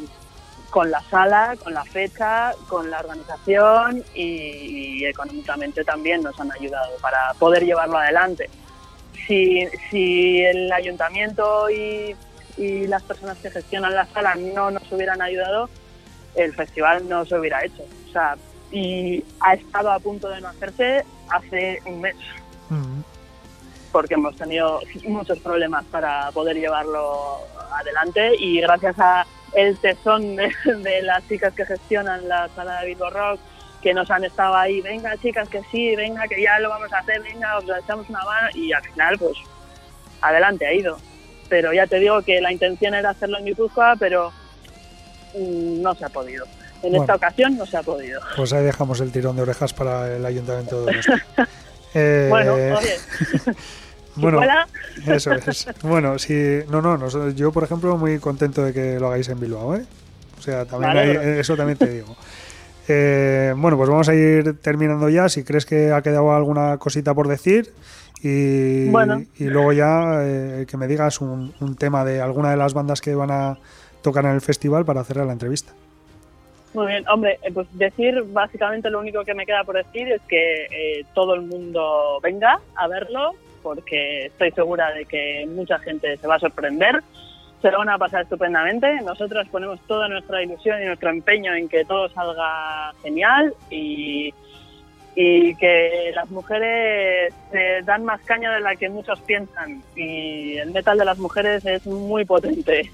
con la sala, con la fecha, con la organización y, y económicamente también nos han ayudado para poder llevarlo adelante. Si, si el ayuntamiento y, y las personas que gestionan la sala no nos hubieran ayudado, el festival no se hubiera hecho. O sea, y ha estado a punto de no hacerse hace un mes mm. porque hemos tenido muchos problemas para poder llevarlo adelante y gracias a el tesón de, de las chicas que gestionan la sala de Bilbo Rock que nos han estado ahí, venga chicas que sí, venga que ya lo vamos a hacer, venga, os echamos una mano y al final pues adelante ha ido. Pero ya te digo que la intención era hacerlo en Guipúzcoa, pero no se ha podido. En Bueno. esta ocasión no se ha podido. Pues ahí dejamos el tirón de orejas para el ayuntamiento de Donosti. Eh, Bueno, oye, si bueno, Eso es. Bueno, sí, no, no, nosotros- yo por ejemplo muy contento de que lo hagáis en Bilbao, ¿eh? O sea, también Me hay- eso también te digo. Eh, bueno, pues vamos a ir terminando ya. Si crees que ha quedado alguna cosita por decir y, Bueno. y luego ya eh, que me digas un, un tema de alguna de las bandas que van a tocar en el festival para cerrar la entrevista. Muy bien, hombre, eh, pues decir básicamente lo único que me queda por decir es que eh, todo el mundo venga a verlo, porque estoy segura de que mucha gente se va a sorprender, se lo van a pasar estupendamente. Nosotros ponemos toda nuestra ilusión y nuestro empeño en que todo salga genial y, y que las mujeres se dan más caña de la que muchos piensan y el metal de las mujeres es muy potente.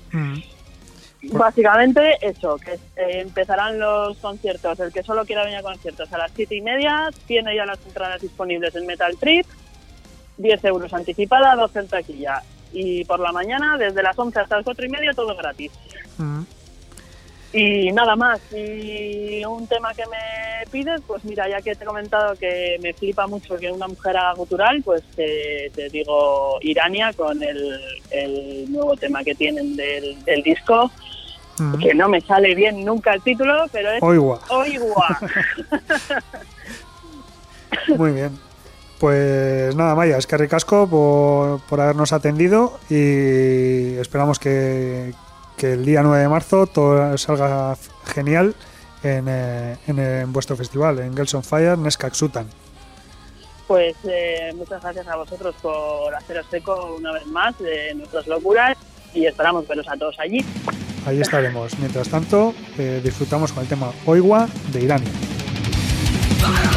Básicamente eso, que eh, empezarán los conciertos. El que solo quiera venir a conciertos a las siete y media tiene ya las entradas disponibles en Metal Trip, 10 euros anticipada, 12 en taquilla. Y por la mañana, desde las 11 hasta las 4 y media, todo gratis. Mm. Y nada más. Y un tema que me pides, pues mira, ya que te he comentado que me flipa mucho que una mujer haga gutural, pues te, te digo Irania con el, el nuevo tema que tienen del, del disco, que no me sale bien nunca el título, pero es Oigua. Oigua. Muy bien. Pues nada, Maya, es que ricasco por, por habernos atendido y esperamos que, que el día 9 de marzo todo salga genial en, eh, en, en vuestro festival, en Girls on Fire, Nesca Xutan. Pues eh, muchas gracias a vosotros por haceros eco una vez más de nuestras locuras y esperamos veros a todos allí. Ahí estaremos. Mientras tanto, eh, disfrutamos con el tema Oigua de Irán.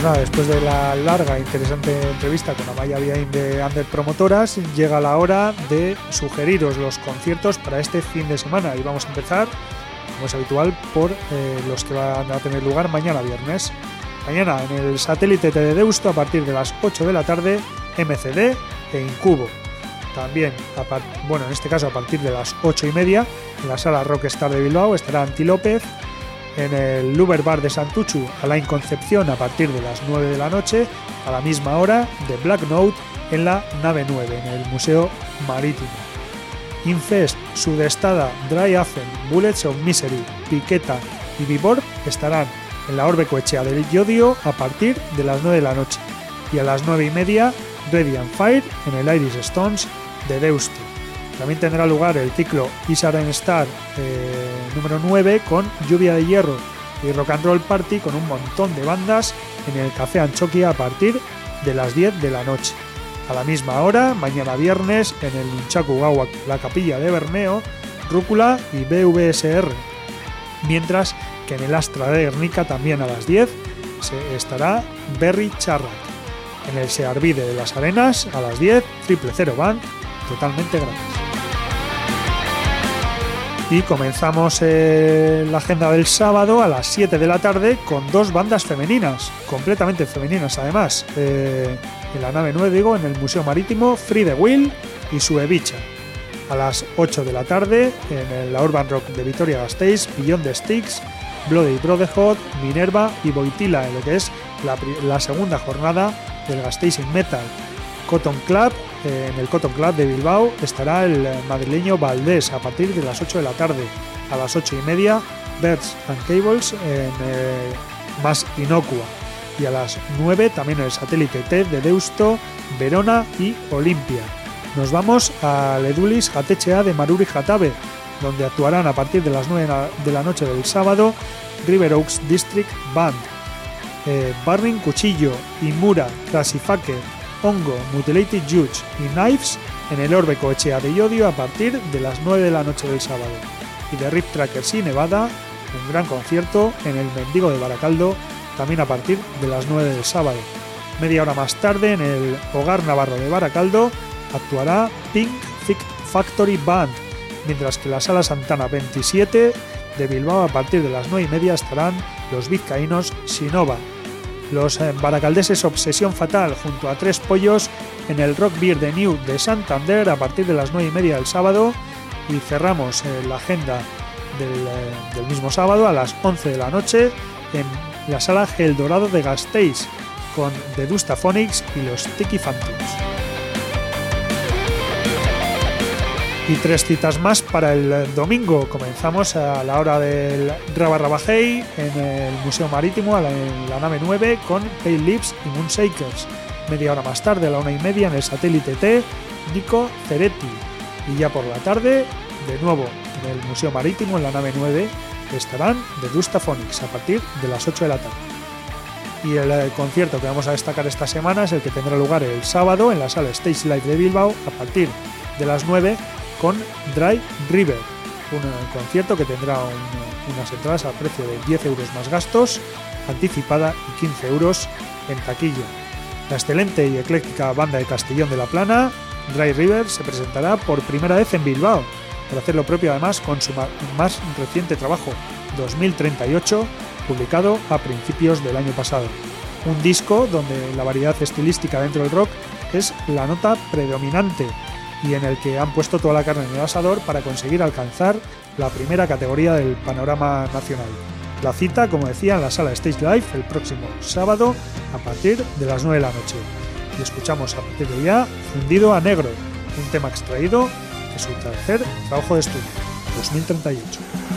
Pues nada, después de la larga e interesante entrevista con Amaya Viaín de Under Promotoras, llega la hora de sugeriros los conciertos para este fin de semana. Y vamos a empezar, como es habitual, por eh, los que van a tener lugar mañana viernes. Mañana en el satélite de Deusto a partir de las 8 de la tarde, MCD e Incubo. También, a bueno, en este caso a partir de las 8 y media, en la sala Rockstar de Bilbao estará Anti López, en el Luber Bar de Santuchu, Alain Concepción a partir de las 9 de la noche, a la misma hora de Black Note en la nave 9, en el Museo Marítimo. Infest, Sudestada, Dry Afen, Bullets of Misery, Piqueta y Vivor estarán en la Orbe Coechea del Yodio a partir de las 9 de la noche y a las 9 y media Radiant Fire en el Iris Stones de Deusto. También tendrá lugar el ciclo Isaren Star eh, número 9 con Lluvia de Hierro y Rock and Roll Party con un montón de bandas en el Café Anchoquia a partir de las 10 de la noche. A la misma hora, mañana viernes, en el Nunchaku la capilla de Bermeo, Rúcula y BVSR. Mientras que en el Astra de Guernica, también a las 10, se estará Berry Charra. En el Searvide de las Arenas, a las 10, Triple Cero Band, totalmente gratis. Y comenzamos eh, la agenda del sábado a las 7 de la tarde con dos bandas femeninas, completamente femeninas además. Eh, en la nave 9, digo, en el Museo Marítimo, Free the Will y su Evicha. A las 8 de la tarde en la Urban Rock de Vitoria Gasteiz, Beyond the Sticks, Bloody Brotherhood, Minerva y Boitila, en lo que es la, la segunda jornada del Gasteiz in Metal. Cotton Club en el Cotton Club de Bilbao estará el madrileño Valdés a partir de las 8 de la tarde. A las 8 y media, Birds and Cables en eh, Más Inocua. Y a las 9 también el satélite T de Deusto, Verona y Olimpia. Nos vamos al Edulis HTCA de Maruri Jatabe, donde actuarán a partir de las 9 de la noche del sábado River Oaks District Band, eh, Cuchillo, Imura, Crasifake, Hongo, Mutilated Judge y Knives en el Orbe Coechea de Yodio a partir de las 9 de la noche del sábado. Y de Rip Trackers y Nevada, un gran concierto en el Mendigo de Baracaldo, también a partir de las 9 del sábado. Media hora más tarde, en el Hogar Navarro de Baracaldo, actuará Pink Thick Factory Band, mientras que la Sala Santana 27 de Bilbao a partir de las 9 y media estarán los vizcaínos Sinova, los eh, baracaldeses Obsesión Fatal junto a Tres Pollos en el Rock Beer de New de Santander a partir de las 9 y media del sábado y cerramos eh, la agenda eh, del, mismo sábado a las 11 de la noche en la sala El Dorado de Gasteiz con The Dustaphonics y los Tiki Phantoms. Y tres citas más para el domingo. Comenzamos a la hora del Rabarrabajei en el Museo Marítimo, en la nave 9, con Pale Lips y Moonshakers. Media hora más tarde, a la una y media, en el satélite T, Nico Ceretti. Y ya por la tarde, de nuevo, en el Museo Marítimo, en la nave 9, estarán The Dustaphonics a partir de las 8 de la tarde. Y el, el, concierto que vamos a destacar esta semana es el que tendrá lugar el sábado en la sala Stage Live de Bilbao a partir de las 9 con Dry River, un concierto que tendrá unas entradas a precio de 10 euros más gastos, anticipada y 15 euros en taquilla. La excelente y ecléctica banda de Castellón de la Plana, Dry River, se presentará por primera vez en Bilbao, para hacer lo propio además con su más reciente trabajo, 2038, publicado a principios del año pasado. Un disco donde la variedad estilística dentro del rock es la nota predominante y en el que han puesto toda la carne en el asador para conseguir alcanzar la primera categoría del panorama nacional. La cita, como decía, en la sala Stage Live el próximo sábado a partir de las 9 de la noche. Y escuchamos a partir de ya Fundido a Negro, un tema extraído de su tercer trabajo de estudio, 2038.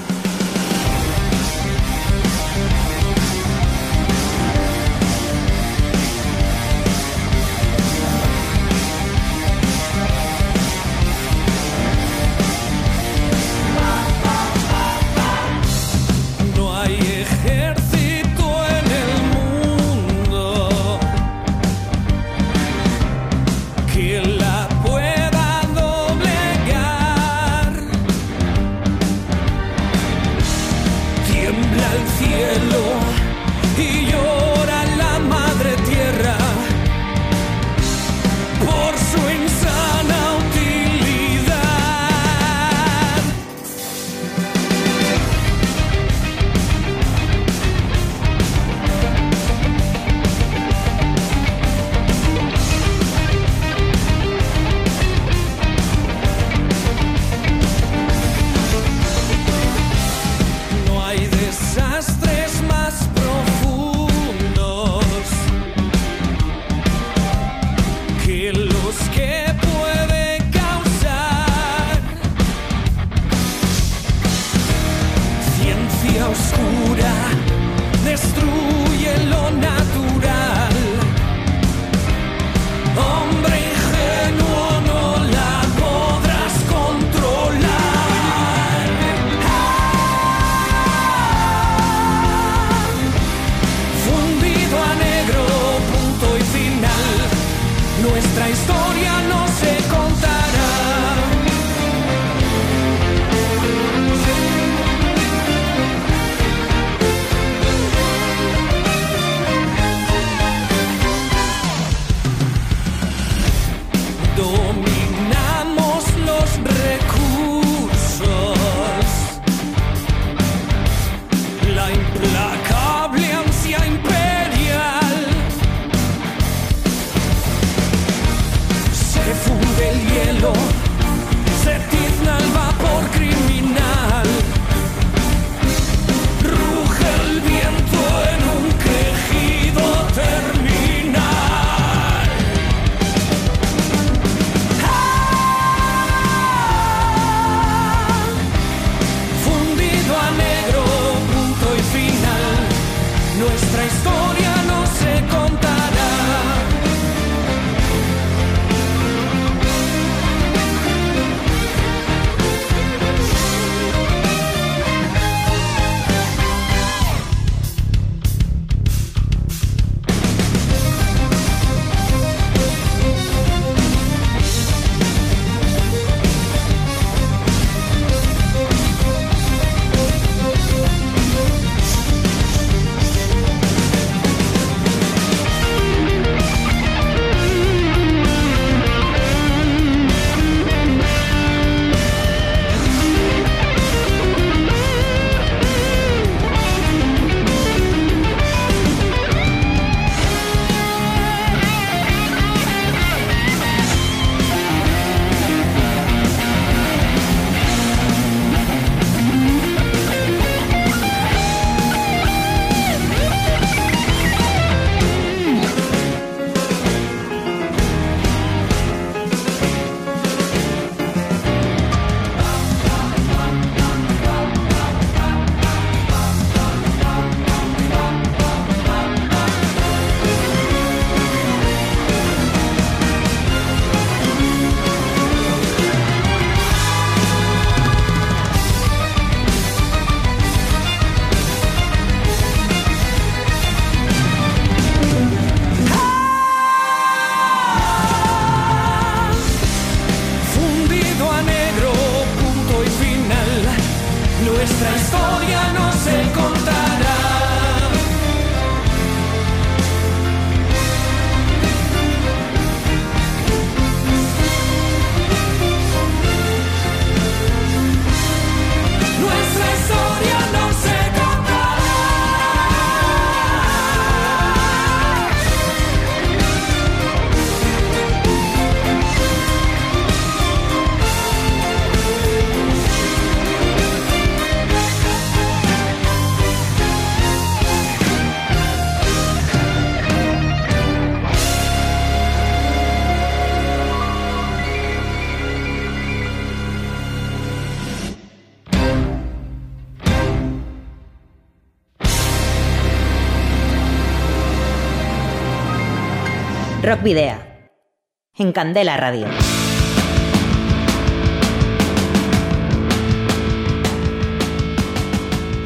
En Candela Radio.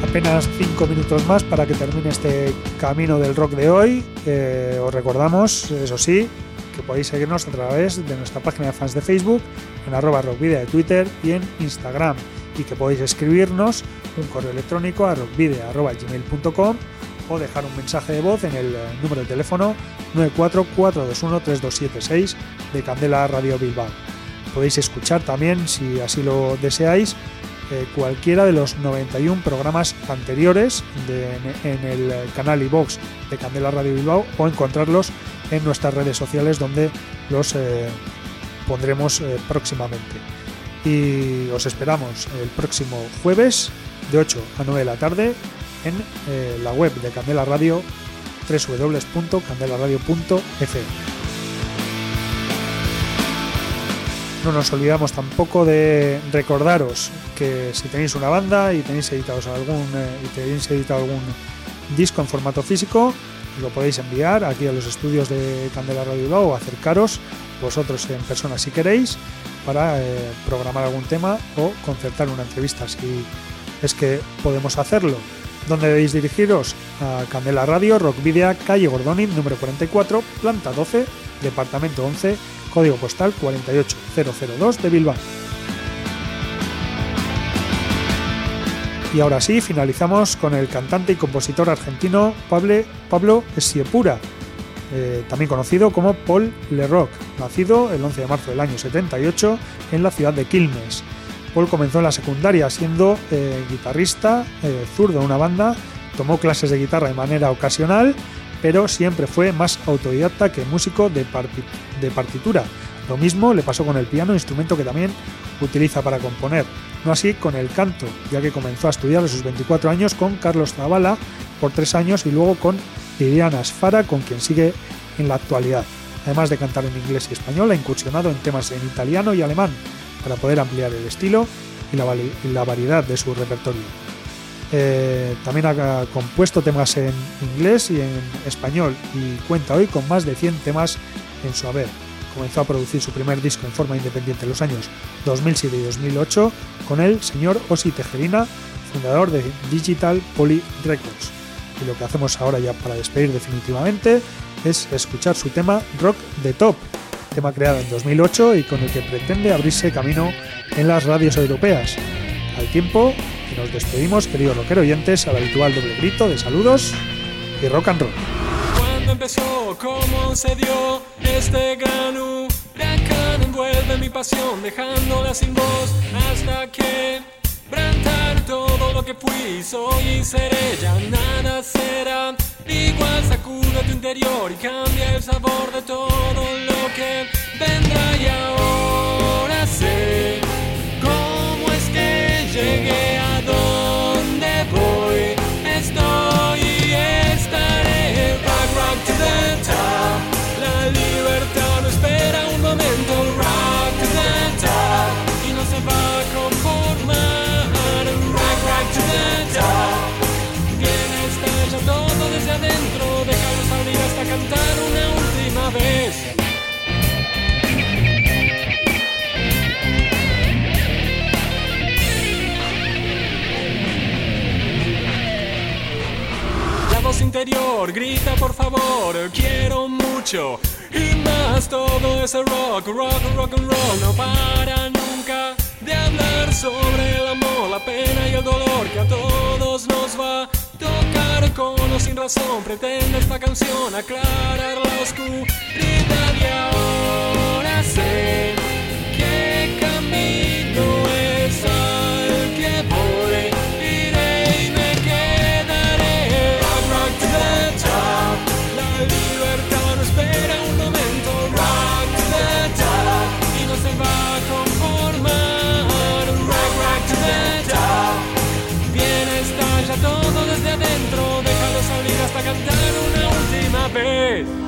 Apenas cinco minutos más para que termine este camino del rock de hoy. Eh, os recordamos, eso sí, que podéis seguirnos a través de nuestra página de fans de Facebook, en arroba rockvidea de Twitter y en Instagram. Y que podéis escribirnos un correo electrónico a rockvidea.gmail.com o dejar un mensaje de voz en el eh, número de teléfono 944213276 de Candela Radio Bilbao. Podéis escuchar también, si así lo deseáis, eh, cualquiera de los 91 programas anteriores en el canal iBox de Candela Radio Bilbao o encontrarlos en nuestras redes sociales donde los eh, pondremos próximamente. Y os esperamos el próximo jueves de 8 a 9 de la tarde en eh, la web de Candela Radio www.candelaradio.fm. No nos olvidamos tampoco de recordaros que si tenéis una banda y tenéis editados algún eh, y tenéis editado algún disco en formato físico, lo podéis enviar aquí a los estudios de Candela Radio o acercaros vosotros en persona si queréis para eh, programar algún tema o concertar una entrevista si es que podemos hacerlo. ¿Dónde debéis dirigiros? A Candela Radio, Rockvidia, calle Gordonin, número 44, planta 12, departamento 11, código postal 48002 de Bilbao. Y ahora sí, finalizamos con el cantante y compositor argentino Pablo, Esiepura, eh, también conocido como Paul Leroc, nacido el 11 de marzo del año 78 en la ciudad de Quilmes. Paul comenzó en la secundaria siendo eh, guitarrista eh, zurdo en una banda, tomó clases de guitarra de manera ocasional, pero siempre fue más autodidacta que músico de, partitura. Lo mismo le pasó con el piano, instrumento que también utiliza para componer. No así con el canto, ya que comenzó a estudiar a sus 24 años con Carlos Zavala por tres años y luego con Liliana Asfara, con quien sigue en la actualidad. Además de cantar en inglés y español, ha incursionado en temas en italiano y alemán, para poder ampliar el estilo y la, variedad de su repertorio. Eh, también ha compuesto temas en inglés y en español y cuenta hoy con más de 100 temas en su haber. Comenzó a producir su primer disco en forma independiente en los años 2007 y 2008 con el señor Osi Tejerina, fundador de Digital Poly Records. Y lo que hacemos ahora ya para despedir definitivamente es escuchar su tema Rock the Top, tema creado en 2008 y con el que pretende abrirse camino en las radios europeas. Al tiempo que nos despedimos, queridos rockero oyentes, al habitual doble grito de saludos y rock and roll. Brantar todo lo que fui, soy y seré, ya nada será igual. Sacude tu interior y cambia el sabor de todo lo que vendrá. Y ahora sé cómo es que llegué a Grita por favor, quiero mucho. Y más todo ese rock, rock, rock and roll. No para nunca de hablar sobre el amor, la pena y el dolor que a todos nos va tocar con o sin razón pretende esta canción aclarar la oscuridad y ahora sé qué camino es. vez.